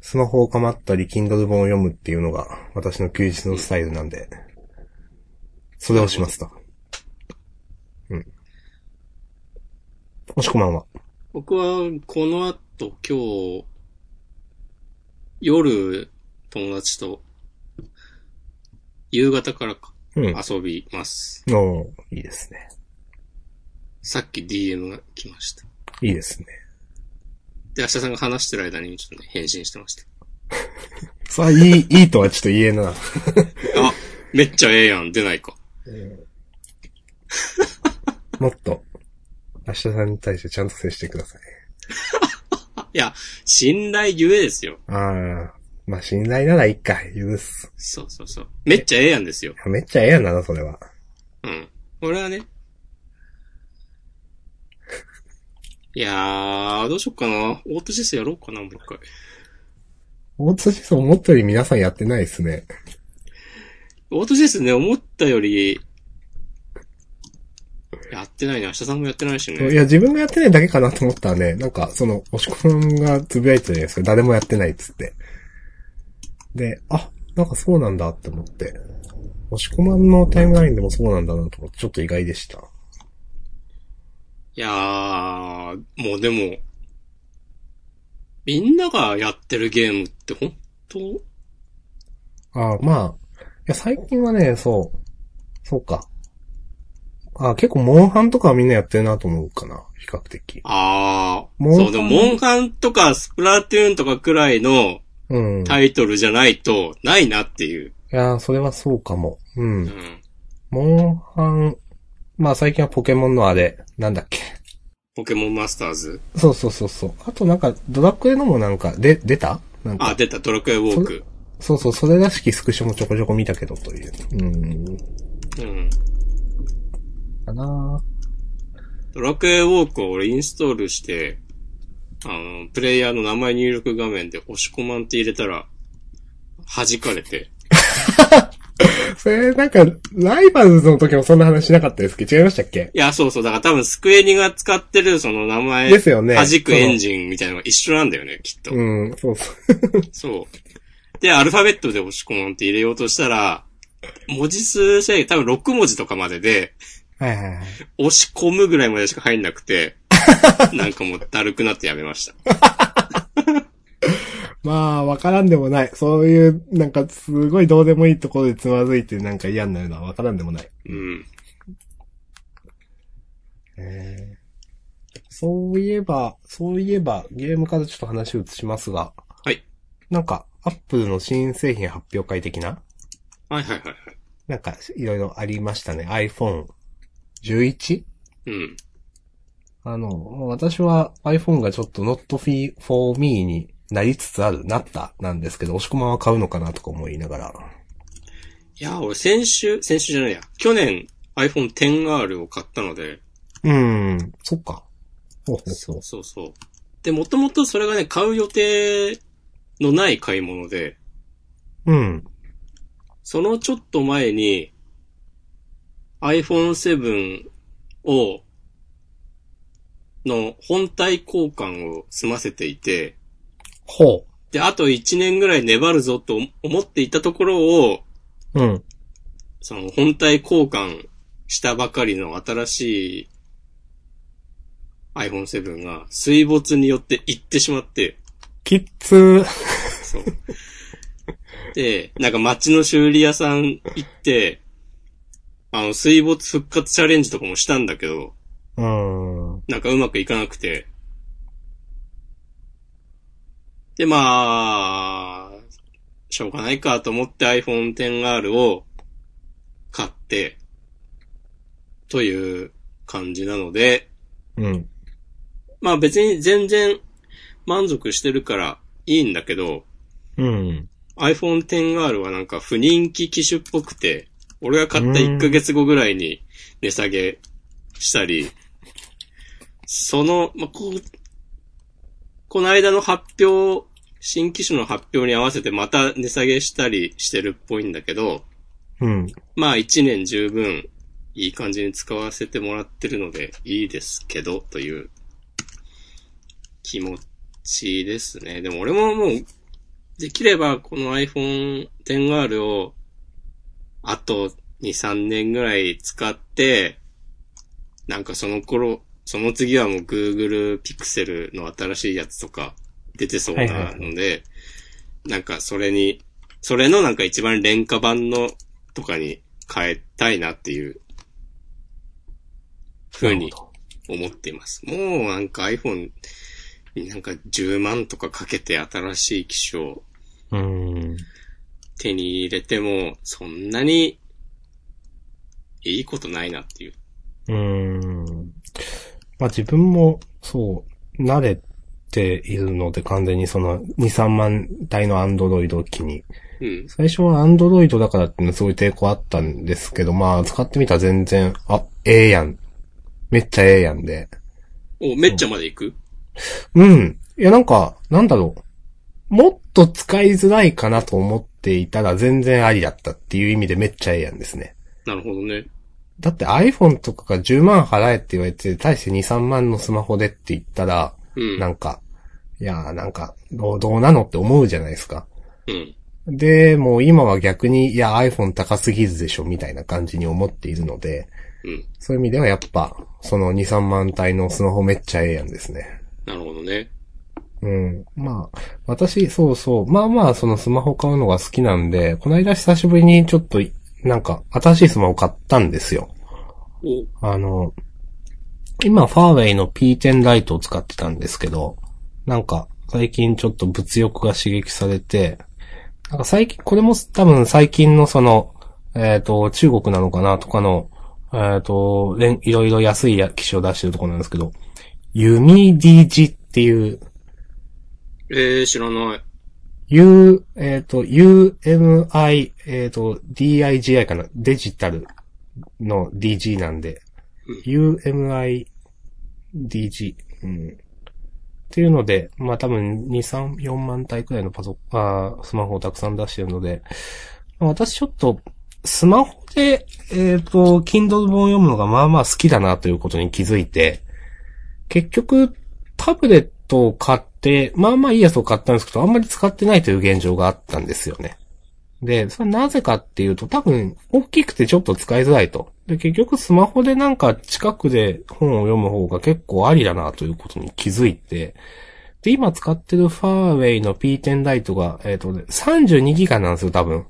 スマホをかまったり、Kindle 本を読むっていうのが私の休日のスタイルなんで、それをしますと。うん。もしこまんは？僕は、この後、今日、夜、友達と、夕方からかうん。遊びます。おーいいですね。さっき DM が来ました。いいですね。で、明日さんが話してる間にちょっとね、返信してました。さあ、いい、いいとはちょっと言えんな。あ、めっちゃええやん、出ないか。もっと、明日さんに対してちゃんと接してください。いや、信頼ゆえですよ。ああ、まあ、信頼ならいいか、許す。そうそうそう。めっちゃええやんですよ。めっちゃええやんな、それは。うん。これはね。いやー、どうしよっかな。オートシスやろうかな、もう一回。大津思想思ったより皆さんやってないですね。オートシスね、思ったより、やっってないね。明日さんもやってないしいね。や、自分がやってないだけかなと思ったらね、なんか、その、押し込まんがつぶやいてたじゃないですか。誰もやってないっつって。で、あ、なんかそうなんだって思って。押し込まんのタイムラインでもそうなんだなと思って、ちょっと意外でした。いやー、もうでも、みんながやってるゲームって本当？ああ、まあ、いや、最近はね、そう、そうか。ああ、結構、モンハンとかはみんなやってるなと思うかな、比較的。あー、モンハンそう、でも、モンハンとかスプラトゥーンとかくらいのうん。いタイトルじゃないと、ないなっていう。や、それはそうかも。う。うんん。モンハン、まあ最近はポケモンのあれ、なんだっけ。ポケモンマスターズ？そうそうそうそう。あとなんか、ドラクエのもなんか、で、出た？なんかあ、出た、ドラクエウォーク。そうそう、それらしきスクショもちょこちょこ見たけどという。うん。うん。かなドラクエウォークを俺インストールして、あの、プレイヤーの名前入力画面で押し込まんって入れたら、弾かれて。それ、なんか、ライバルズの時もそんな話しなかったですっけ？違いましたっけ？いや、そうそう。だから多分スクエニが使ってるその名前、ですよね。弾くエンジンみたいなのが一緒なんだよね、きっと。うん、そうそう。そう。で、アルファベットで押し込まんって入れようとしたら、文字数制限多分6文字とかまでで、はいはいはい。押し込むぐらいまでしか入んなくて、なんかもうだるくなってやめました。まあ、わからんでもない。そういう、なんか、すごいどうでもいいところでつまずいてなんか嫌になるのはわからんでもない。うん。えーそういえば、そういえば、ゲームからちょっと話を移しますが。はい。なんか、アップルの新製品発表会的な？はいはいはいはい。なんか、いろいろありましたね。iPhone 11? うん。あの、私は iPhone がちょっと not for me になりつつある、なった、なんですけど、押し込まんは買うのかなとか思いながら。いや、俺先週、先週じゃないや。去年 iPhone XR を買ったので、うーん、そっか。そうそうそう。で、もともとそれがね、買う予定のない買い物で、う。うん。そのちょっと前に iPhone 7を、の本体交換を済ませていて、ほで、あと1年ぐらい粘るぞと思っていたところを、う。うん。その本体交換したばかりの新しい iPhone 7が水没によって行ってしまって、キッズそう。で、なんか街の修理屋さん行って、あの、水没復活チャレンジとかもしたんだけど、うーん。なんかうまくいかなくて。で、まあ、しょうがないかと思って iPhone XR を買って、という感じなので、うん。まあ別に全然満足してるからいいんだけど、うん。iPhone XR はなんか不人気機種っぽくて、俺が買った1ヶ月後ぐらいに値下げしたり、その、まあ、こう、この間の発表、新機種の発表に合わせてまた値下げしたりしてるっぽいんだけど、うん。まあ1年十分いい感じに使わせてもらってるのでいいですけど、という気持ちですね。でも俺ももう、できればこの iPhone XR をあと2、3年ぐらい使って、なんかその頃、その次はもう Google Pixel の新しいやつとか出てそうなので、なんかそれに、それのなんか一番廉価版のとかに変えたいなっていう、ふうに思っています。もうなんか iPhone になんか10万とかかけて新しい機種をうん。手に入れても、そんなにいいことないなっていう。うーん。まあ自分も、そう、慣れているので完全にその2、3万台のアンドロイド機に。うん。最初はアンドロイドだからっていうのすごい抵抗あったんですけど、まあ使ってみたら全然、あ、ええやん。めっちゃええやんで。お、めっちゃまで行く？うん。いやなんか、なんだろう。もっと使いづらいかなと思っていたら全然ありだったっていう意味でめっちゃええやんですね。なるほどね。だって iPhone とかが10万払えって言われて、対して2、3万のスマホでって言ったら、うん。なんか、いやーなんか、どう、どうなのって思うじゃないですか。うん。で、もう今は逆に、いや iPhone 高すぎるでしょ、みたいな感じに思っているので、うん。そういう意味ではやっぱ、その2、3万体のスマホめっちゃええやんですね。なるほどね。うん。まあ、私、そうそう。まあまあ、そのスマホ買うのが好きなんで、この間久しぶりにちょっと、なんか、新しいスマホ買ったんですよ。お、あの、今、ファーウェイの P10 ライトを使ってたんですけど、なんか、最近ちょっと物欲が刺激されて、なんか最近、これも多分最近のその、えっ、と、中国なのかなとかの、えっ、と、れんいろいろ安いや機種を出してるところなんですけど、ユミ DG っていう、えー、知らない。U、えっ、と、UMI、えっ、と、DIGI かなデジタルの DG なんで、UMI、DG、うん。っていうので、まあ多分2、3、4万体くらいのパソあースマホをたくさん出してるので、まあ私ちょっと、スマホで、えっ、と、Kindle 本を読むのがまあまあ好きだなということに気づいて、結局、タブレットを買って、まあまあいいやつを買ったんですけど、あんまり使ってないという現状があったんですよね。で、それなぜかっていうと、多分、大きくてちょっと使いづらいと。で、結局スマホでなんか近くで本を読む方が結構ありだなということに気づいて、で、今使ってるファーウェイの P10 ライトが、えっ、とね、32ギガなんですよ、多分。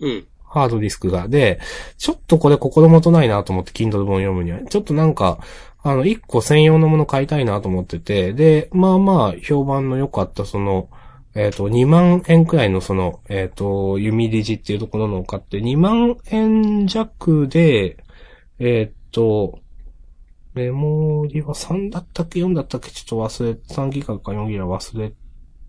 うん。ハードディスクが。で、ちょっとこれ心もとないなと思って Kindle 本読むには。ちょっとなんか、あの、1個専用のもの買いたいなと思ってて、で、まあまあ、評判の良かったその、えっ、と、2万円くらいのその、えっ、と、弓デジっていうところのを買って、2万円弱で、えっ、と、メモリは3だったっけ ?4 だったっけ？ちょっと忘れ、3ギガか4ギガ忘れ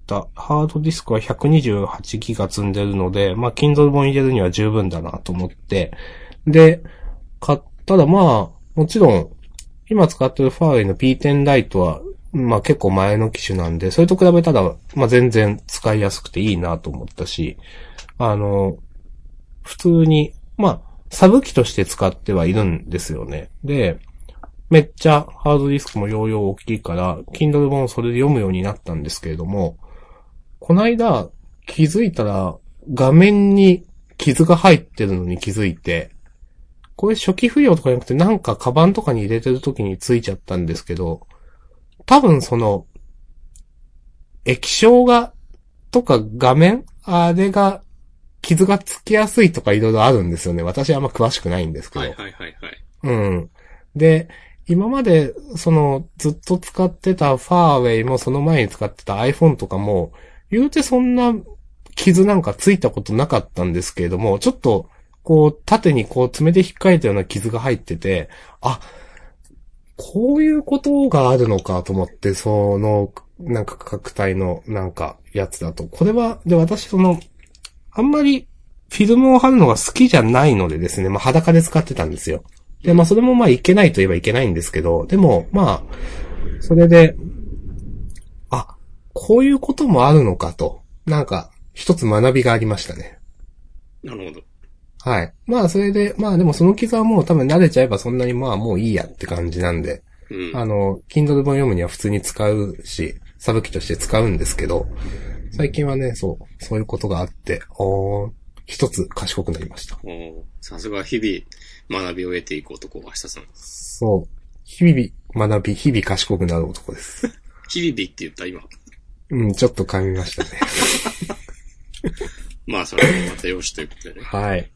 た。ハードディスクは128ギガ積んでるので、まあ、Kindle 本入れるには十分だなと思って。で、買ったらまあ、もちろん、今使ってるファーウェイの P10 ライトは、まあ結構前の機種なんで、それと比べたら、まあ全然使いやすくていいなと思ったし、あの、普通に、まあ、サブ機として使ってはいるんですよね。で、めっちゃハードディスクも容量大きいから、Kindle 本それで読むようになったんですけれども、この間気づいたら画面に傷が入ってるのに気づいて、これ初期不良とかじゃなくてなんかカバンとかに入れてる時についちゃったんですけど、多分その、液晶が、とか画面あれが、傷がつきやすいとかいろいろあるんですよね。私はあんま詳しくないんですけど。はいはいはいはい。うん。で、今まで、その、ずっと使ってたファーウェイもその前に使ってた iPhone とかも、言うてそんな傷なんかついたことなかったんですけれども、ちょっと、こう、縦にこう爪で引っかいたような傷が入ってて、あ、こういうことがあるのかと思って、その、なんか価格帯のなんかやつだと。これは、で、私その、あんまりフィルムを貼るのが好きじゃないのでですね、まあ裸で使ってたんですよ。で、まあそれもまあいけないと言えばいけないんですけど、でも、まあ、それで、あ、こういうこともあるのかと、なんか、一つ学びがありましたね。なるほど。はい。まあそれで、まあでもその傷はもう多分慣れちゃえばそんなにまあもういいやって感じなんで、うん。あの、Kindle 本読むには普通に使うし、サブ機として使うんですけど、最近はね、そう、そういうことがあって、おー一つ賢くなりました。おーさすが日々学びを得ていく男が明日さん。そう。日々学び、日々賢くなる男です。日々って言った今。うん、ちょっと噛みましたね。まあそれはまたよしということでね。はい。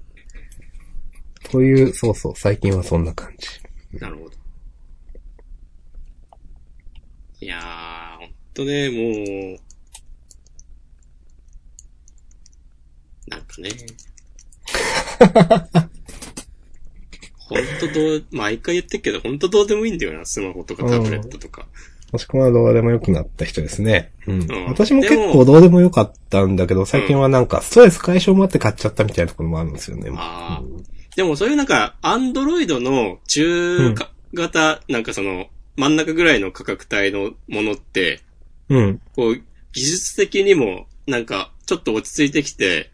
という、そうそう、最近はそんな感じ。なるほど。いやー、ほんとね、もう、なんかね。ほんとどう、毎回言ってっけど、ほんとどうでもいいんだよな、スマホとかタブレットとか。もしくはどうでもよくなった人ですね。うん。うん私も結構どうでもよかったんだけど、最近はなんかストレス解消もあって買っちゃったみたいなところもあるんですよね。ああ。でもそういうなんか、アンドロイドの中か型、なんかその、真ん中ぐらいの価格帯のものって、うん。こう、技術的にも、なんか、ちょっと落ち着いてきて、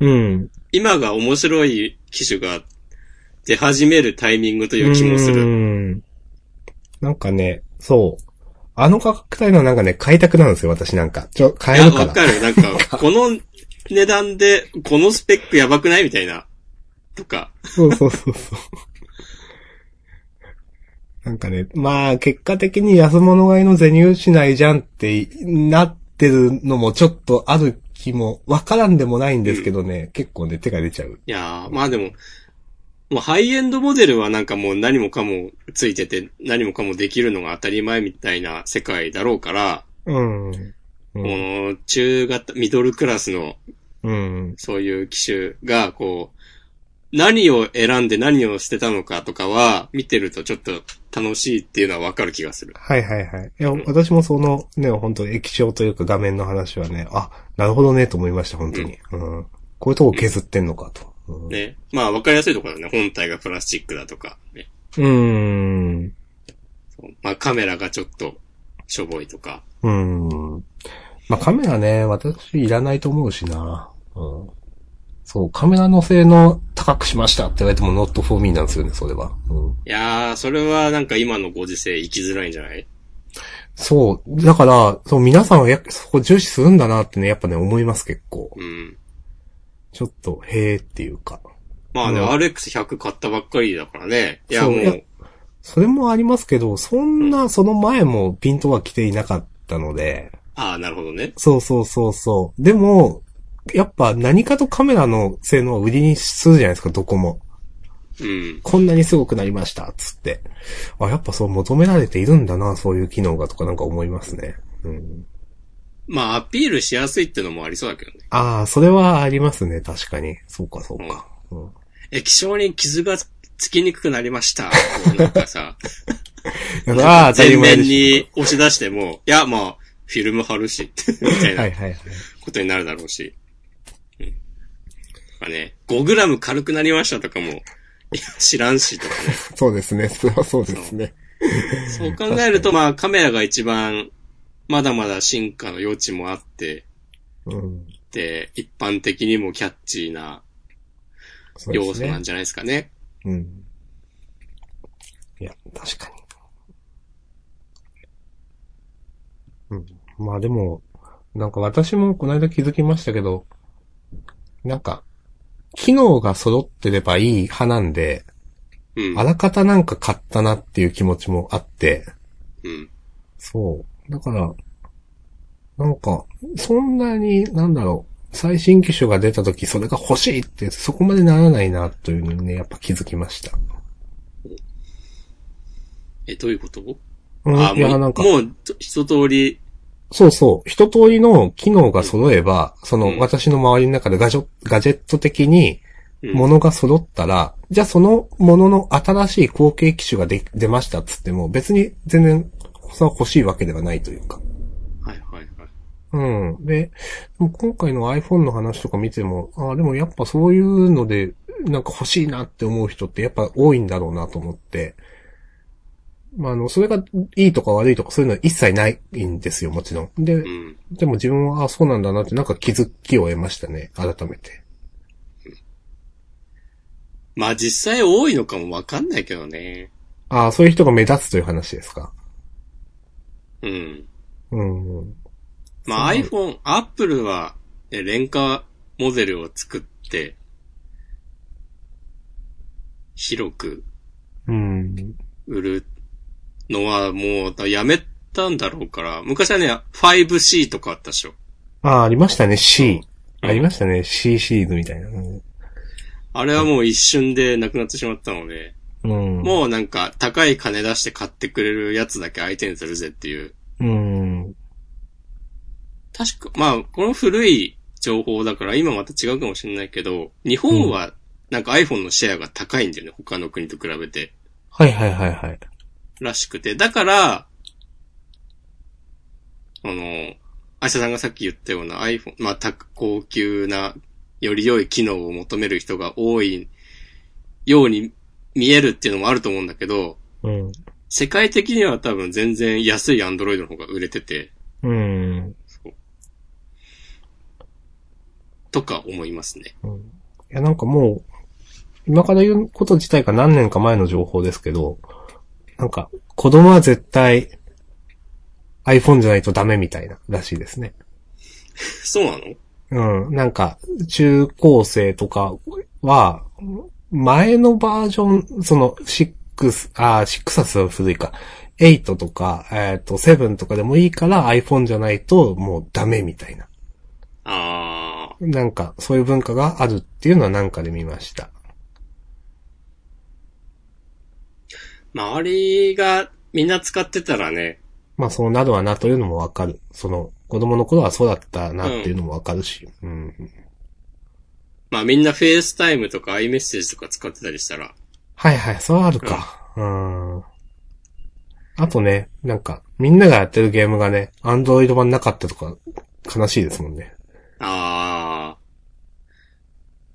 うん。今が面白い機種が出始めるタイミングという気もすうる。ん。なんかね、そう。あの価格帯のなんかね、買いたくなるんですよ、私なんか。ちょ、買えるから。わかる。なんか、この値段で、このスペックやばくない？みたいな。とか。そうそうそうそう。なんかね、まあ、結果的に安物買いの銭失いじゃんってなってるのもちょっとある気も、わからんでもないんですけどね、結構ね、手が出ちゃう。いやー、まあでも、もうハイエンドモデルはなんかもう何もかもついてて、何もかもできるのが当たり前みたいな世界だろうから、うん。うこん。の中型、ミドルクラスのうん。そういう機種が、こう、何を選んで何を捨てたのかとかは、見てるとちょっと楽しいっていうのはわかる気がする。はいはいはい。いや、私もそのね、本当液晶というか画面の話はね、あ、なるほどね、と思いました、本当に。うん。こういうとこ削ってんのかと。うんね。まあわかりやすいところだね。本体がプラスチックだとか、ね。うーん。まあカメラがちょっとしょぼいとか。うーん。まあ、カメラね、私いらないと思うしな。うん。そう、カメラの性能高くしましたって言われても not for me なんですよね、それは。うん。いやー、それはなんか今のご時世生きづらいんじゃない？そう、だから、そう、皆さんはや、そこ重視するんだなってね、やっぱね、思います、結構。うん。ちょっと、へーっていうか。まあね、うん RX100 買ったばっかりだからね。いやもそうそれもありますけど、そんな、その前もピントは来ていなかったので、ああ、なるほどね。そうそうそうそう。でも、やっぱ何かとカメラの性能を売りにするじゃないですか、どこも。うん。こんなにすごくなりました、つって。あ、やっぱそう求められているんだな、そういう機能がとかなんか思いますね。うん。まあ、アピールしやすいってのもありそうだけどね。ああ、それはありますね、確かに。そうか、そうか。うん。液晶に傷がつきにくくなりました。なんかさ、ああ、全面に押し出しても、いや、まあ、フィルム貼るし、みたいな。ことになるだろうし。うん。まあね、5グラム軽くなりましたとかも、知らんしとかね。そうですね、それはそうですね。そう考えると、まあ、カメラが一番、まだまだ進化の余地もあって、うん。で、一般的にもキャッチーな要素なん。じゃないですかね。うん。いや、確かに。うん。まあでも、なんか私もこの間気づきましたけど、なんか、機能が揃ってればいい派なんで、うん。あらかたなんか買ったなっていう気持ちもあって、うん。そう。だから、なんか、そんなに、なんだろう、最新機種が出た時それが欲しいって、そこまでならないな、というのにね、やっぱ気づきました。え、どういうこと？うん、あ、いや、なんか、もう、一通り、そうそう。一通りの機能が揃えば、そのうん私の周りの中でガジョガジェット的にうん物が揃ったら、じゃあそのものの新しい後継機種がで出ましたっつっても、別に全然、それは欲しいわけではないというか。はいはいはい。うん。で、でも今回の iPhone の話とか見ても、あでもやっぱそういうので、なんか欲しいなって思う人ってやっぱ多いんだろうなと思って、まあ、あの、それがいいとか悪いとかそういうのは一切ないんですよ、もちろん。で、うん。でも自分は、あ、そうなんだなってなんか気づきを得ましたね、改めて。まあ実際多いのかもわかんないけどね。ああ、そういう人が目立つという話ですか。うん。うん。まあ iPhone、Apple は、ね、廉価モデルを作って、広くうん。売るのはもうやめたんだろうから、昔はね、5C とかあったでしょ。ああ、ありましたね、C。うんありましたね、C シリーズみたいな。うん。あれはもう一瞬でなくなってしまったので、うん。もうなんか高い金出して買ってくれるやつだけ相手にするぜっていう。うん。確か、まあ、この古い情報だから今また違うかもしれないけど、日本はなんか iPhone のシェアが高いんだよね、他の国と比べて。はいはいはいはい。らしくて。だから、あの、アシャさんがさっき言ったような iPhone、まあ、た高級な、より良い機能を求める人が多いように見えるっていうのもあると思うんだけど、うん。世界的には多分全然安い Android の方が売れてて、うん。とか思いますね。うんいや、なんかもう、今から言うこと自体が何年か前の情報ですけど、なんか、子供は絶対 iPhone じゃないとダメみたいな、らしいですね。そうなの？うん。なんか、中高生とかは、前のバージョン、その、6、あー、6はすごい古いか。8とか、えっ、と、7とかでもいいから iPhone じゃないともうダメみたいな。あなんか、そういう文化があるっていうのはなんかで見ました。周りがみんな使ってたらね、まあそうなるわなというのもわかる。その、子供の頃はそうだったなっていうのもわかるし。うん。まあみんな FaceTime とか iMessage とか使ってたりしたら、はいはい、そうあるか。うん。あとね、なんか、みんながやってるゲームがね、アンドロイド版なかったとか、悲しいですもんね。あ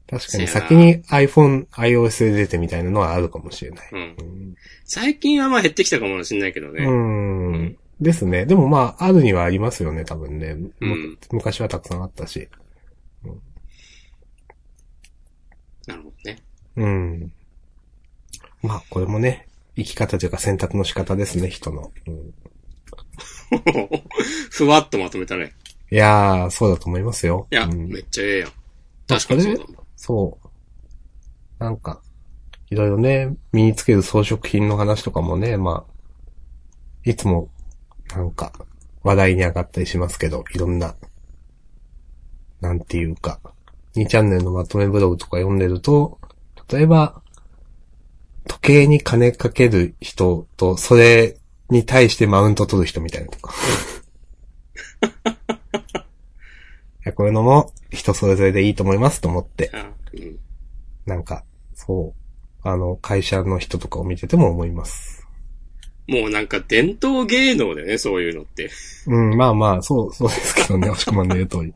確かに先に iPhone、iOS で出てみたいなのはあるかもしれないー、。うん。最近はまあ減ってきたかもしれないけどね。うん。うんん。ですね。でもまあ、あるにはありますよね、多分ね。むうん昔はたくさんあったし。なるほどね。うん。まあ、これもね、生き方というか選択の仕方ですね、人の。うん、ふわっとまとめたね。いやー、そうだと思いますよ。いや、うんめっちゃええやん。確かにそうだもん。そう。なんか、いろいろね、身につける装飾品の話とかもね、まあ、いつも、なんか、話題に上がったりしますけど、いろんな、なんていうか、2チャンネルのまとめブログとか読んでると、例えば、時計に金かける人と、それに対してマウント取る人みたいなとか。いやこういうのも人それぞれでいいと思いますと思って。なんか、そう、あの、会社の人とかを見てても思います。もうなんか伝統芸能だよね、そういうのって。うん、まあまあ、そう、そうですけどね、押し込まんの言う通り。いうん。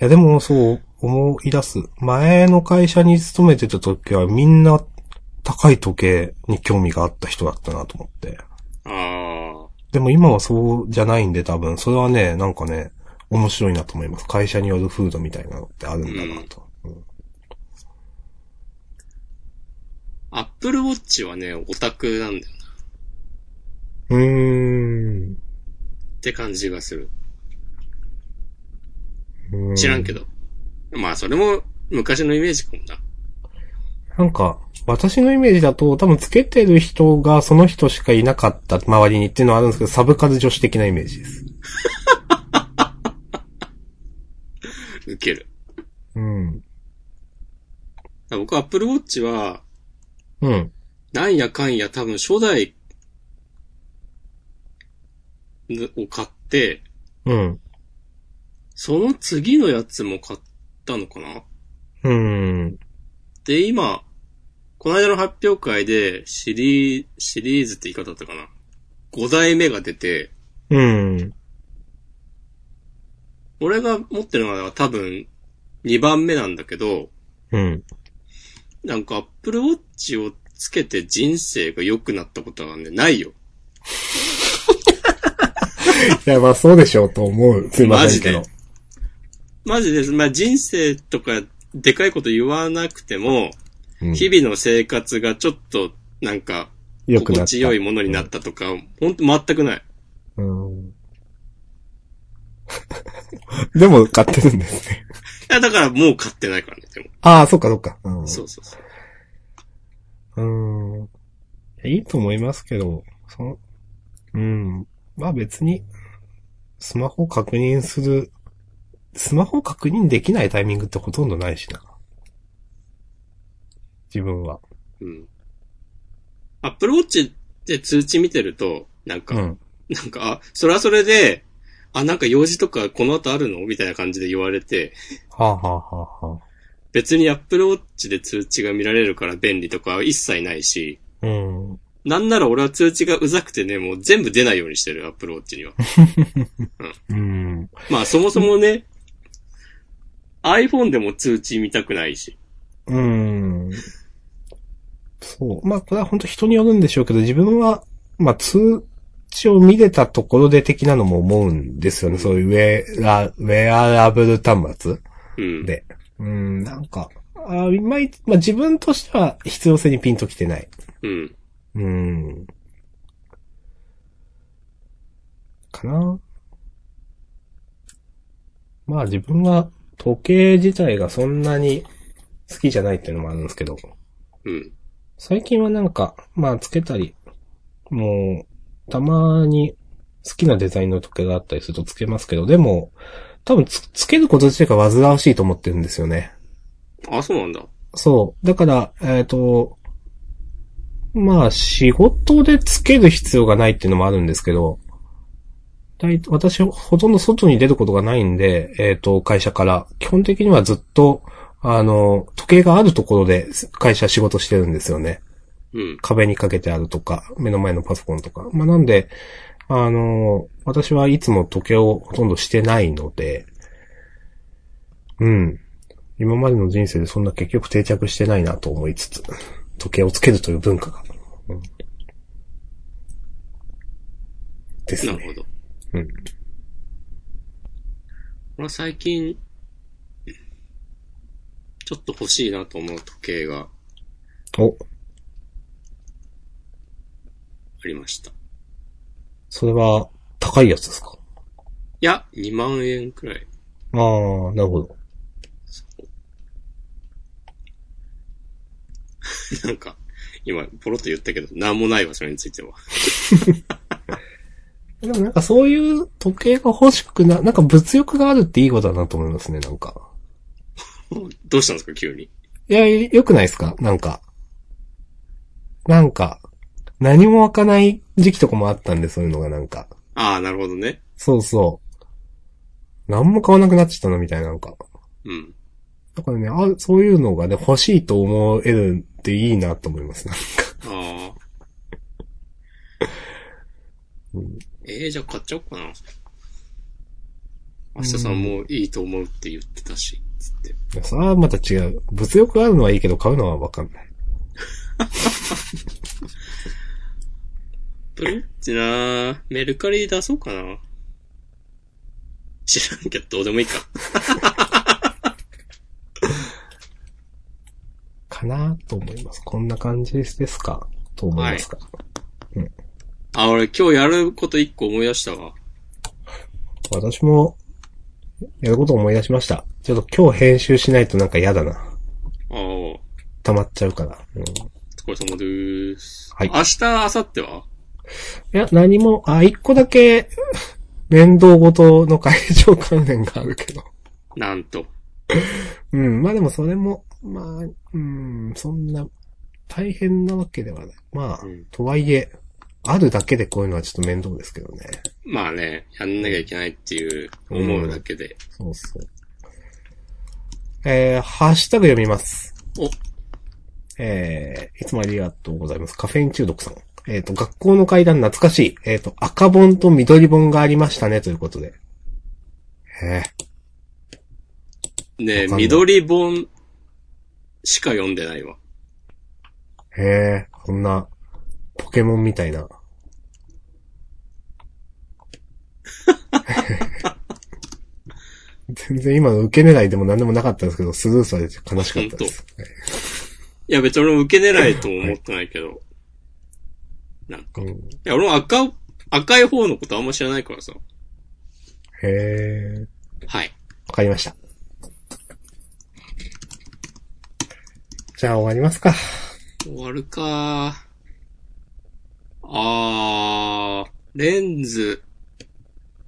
や、でもそう、思い出す。前の会社に勤めてた時はみんな高い時計に興味があった人だったなと思って。あでも今はそうじゃないんで多分、それはね、なんかね、面白いなと思います。会社による風土みたいなのってあるんだなと。アップルウォッチはね、オタクなんだような。ーんって感じがする。うーん。知らんけど。まあ、それも昔のイメージかもな。なんか、私のイメージだと、多分つけてる人がその人しかいなかった周りにっていうのはあるんですけど、サブカル女子的なイメージです。ウケる。うん。僕、アップルウォッチは、うん。なんやかんや多分初代を買って、うん。その次のやつも買ったのかな？うん。で、今、この間の発表会でシリー、シリーズって言い方だったかな ?5 代目が出て、うん。俺が持ってるのは多分2番目なんだけど、うん。なんか Apple Watch をつけて人生が良くなったことはね、ないよ。いや、まあそうでしょうと思う。すいませんけどマ。マジです。まあ人生とかでかいこと言わなくても、うん日々の生活がちょっとなんか良くなった。心地よいものになったとか、ほんと全くない。うん。でも買ってるんですね。いや、だからもう買ってないからね、でも。ああ、そっかそっか。うん。そうそうそう。うん。いやいいと思いますけど、その、うん。まあ別に、スマホを確認する、スマホを確認できないタイミングってほとんどないしな。自分は。うん。Apple Watch で通知見てると、なんか、うん。なんか、あ、それはそれで、あ、なんか用事とかこの後あるの？みたいな感じで言われて、はあ、はあはあは別に Apple Watch で通知が見られるから便利とかは一切ないし、あ、うん。なんなら俺は通知がうざくてね、もう全部出ないようにしてる、Apple Watch には。うん。まあそもそもね、iPhone でも通知見たくないし。うん。そう。まあ、これは本当人によるんでしょうけど、自分は、まあ、通知を見れたところで的なのも思うんですよね。そういうウェア、ウェアラブル端末うん。で。うん、なんか、あいまいまあ、自分としては必要性にピンときてない。うん。うーん。かなまあ自分は時計自体がそんなに好きじゃないっていうのもあるんですけど、うん。最近はなんか、まあつけたり、もう、たまに好きなデザインの時計があったりするとつけますけど、でも、多分つ、つけること自体が煩わしいと思ってるんですよね。あ、そうなんだ。そう。だから、えっ、と、まあ、仕事でつける必要がないっていうのもあるんですけど、大私、ほとんど外に出ることがないんで、えっ、と、会社から、基本的にはずっと、あの、時計があるところで会社仕事してるんですよね。うん。壁にかけてあるとか、目の前のパソコンとか。まあ、なんで、あの、私はいつも時計をほとんどしてないので、うん。今までの人生でそんな結局定着してないなと思いつつ、時計をつけるという文化が。うんですね。なるほど。うん。俺は最近、ちょっと欲しいなと思う時計がお、ありました。いそれは高いやつですか？や、2万円くらい。ああ、なるほど。なんか、今、ポロッと言ったけど、なんもないわ、それについては。でもなんかそういう時計が欲しくな、なんか物欲があるっていいことだなと思いますね、なんか。どうしたんですか、急に。いや、よくないですか？なんか。なんか、何も湧かない時期とかもあったんで、そういうのがなんか。ああ、なるほどね。そうそう。何も買わなくなっちゃったな、みたいな、なんか。うん。だからね、あ、そういうのがね、欲しいと思えるっていいなと思います。なんか。ああ。うんえー、じゃあ買っちゃおうかな。明日さんもいいと思うって言ってたし、つって。いやそれはまた違う。物欲があるのはいいけど、買うのはわかんない。ブロッチなーメルカリで出そうかな。知らんけど、どうでもいいか。かなと思います。こんな感じですか？と思いますか？あ、俺今日やること一個思い出したわ。私も、やること思い出しました。ちょっと今日編集しないとなんか嫌だな。ああ、溜まっちゃうから。うん、いお疲れ様でーす。はい明日、明後日は？や、何も、あ、一個だけ、面倒ごとの会場関連があるけど。なんと。うん、まあでもそれも、まあ、うん、そんな、大変なわけではない。まあ、うんとはいえ、あるだけでこういうのはちょっと面倒ですけどね。まあね、やんなきゃいけないっていう思うだけで。そうそう。えー、ハッシュタグ読みます。お、えー、いつもありがとうございます。カフェイン中毒さん。えっ、と、学校の階段懐かしい。えっ、と、赤本と緑本がありましたね、ということで。へねえ、わかんない緑本しか読んでないわ。え、へえ、こんな、ポケモンみたいな。全然今の受け狙いでも何でもなかったんですけど、スルーされて悲しかったです。いや、別に俺も受け狙いとも思ってないけど。なんか。いうん、や、俺も赤、赤い方のことあんま知らないからさ。へえ、はい。わかりました。じゃあ終わりますか。終わるかあー、レンズ。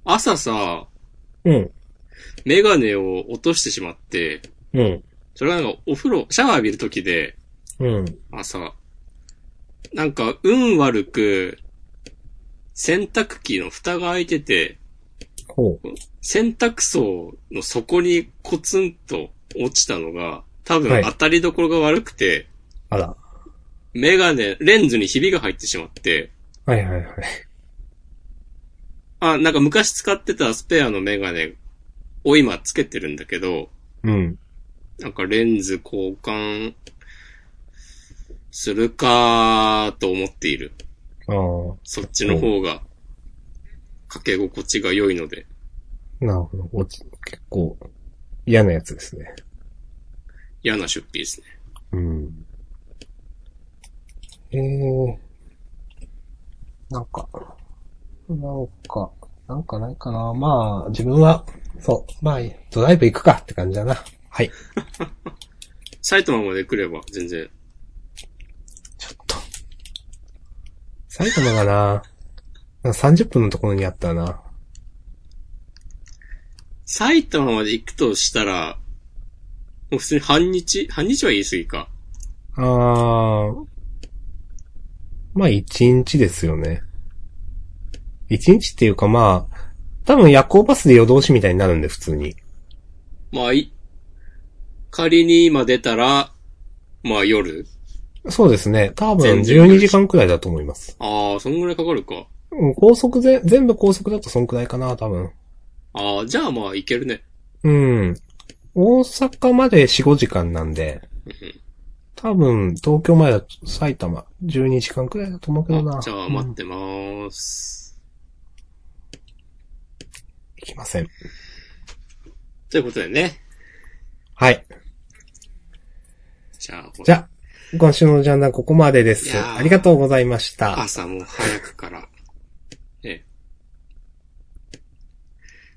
朝さ、うん。メガネを落としてしまって、うん。それがなんかお風呂、シャワー浴びるときで、うん。朝、なんか運悪く、洗濯機の蓋が開いてて、ほう。洗濯槽の底にコツンと落ちたのが、多はい分当たりどころが悪くて、あら。メガネ、レンズにひびが入ってしまって、はいはいはい。あ、なんか昔使ってたスペアのメガネを今つけてるんだけど、うん。なんかレンズ交換するかと思っている。ああ。そっちの方が、かけ心地が良いので。なるほど。落ち、結構、嫌なやつですね。嫌な出費ですね。うん。えー。なんか、なんか、なんかないかな。まあ、自分は、そう、まあ、ドライブ行くかって感じだな。はい。埼玉まで来れば全然。ちょっと。埼玉がな、なんか30分のところにあったな。埼玉まで行くとしたら、もう普通に半日？半日は言い過ぎか。あー。まあ、1日ですよね。1日っていうかまあ、多分夜行バスで夜通しみたいになるんで、普通に。まあ、い、仮に今出たら、まあ夜？そうですね。多分全然12時間くらいだと思います。ああ、そんぐらいかかるか。うん、高速ぜ、全部高速だとそんくらいかな、多分。ああ、じゃあまあ行けるね。うん。大阪まで4、5時間なんで、多分、東京までだと埼玉12時間くらいだと思うけどな。あじゃあうん待ってまーす。いきません。ということでね。はい。じゃあ、じゃあ、今週のジャンダンここまでですありがとうございました。朝も早くから。ええ。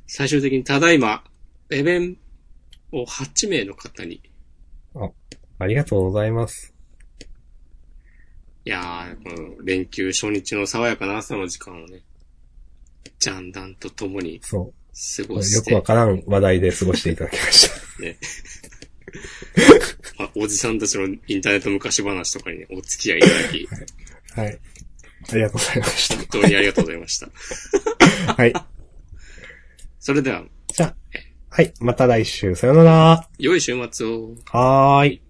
最終的にただいま、レベンを8名の方に。ありがとうございます。いやー、この連休初日の爽やかな朝の時間をね、ジャンダンと共にそ過う。よごしてくわ、からん話題で過ごしていただきました。まあおじさんたちのインターネット昔話とかにね、お付き合いいただき、はい。ありがとうございまし本当にありがとうございました。た。はい。それでは、じゃあ、はい。また来週。さよなら。良い週末を。はーい。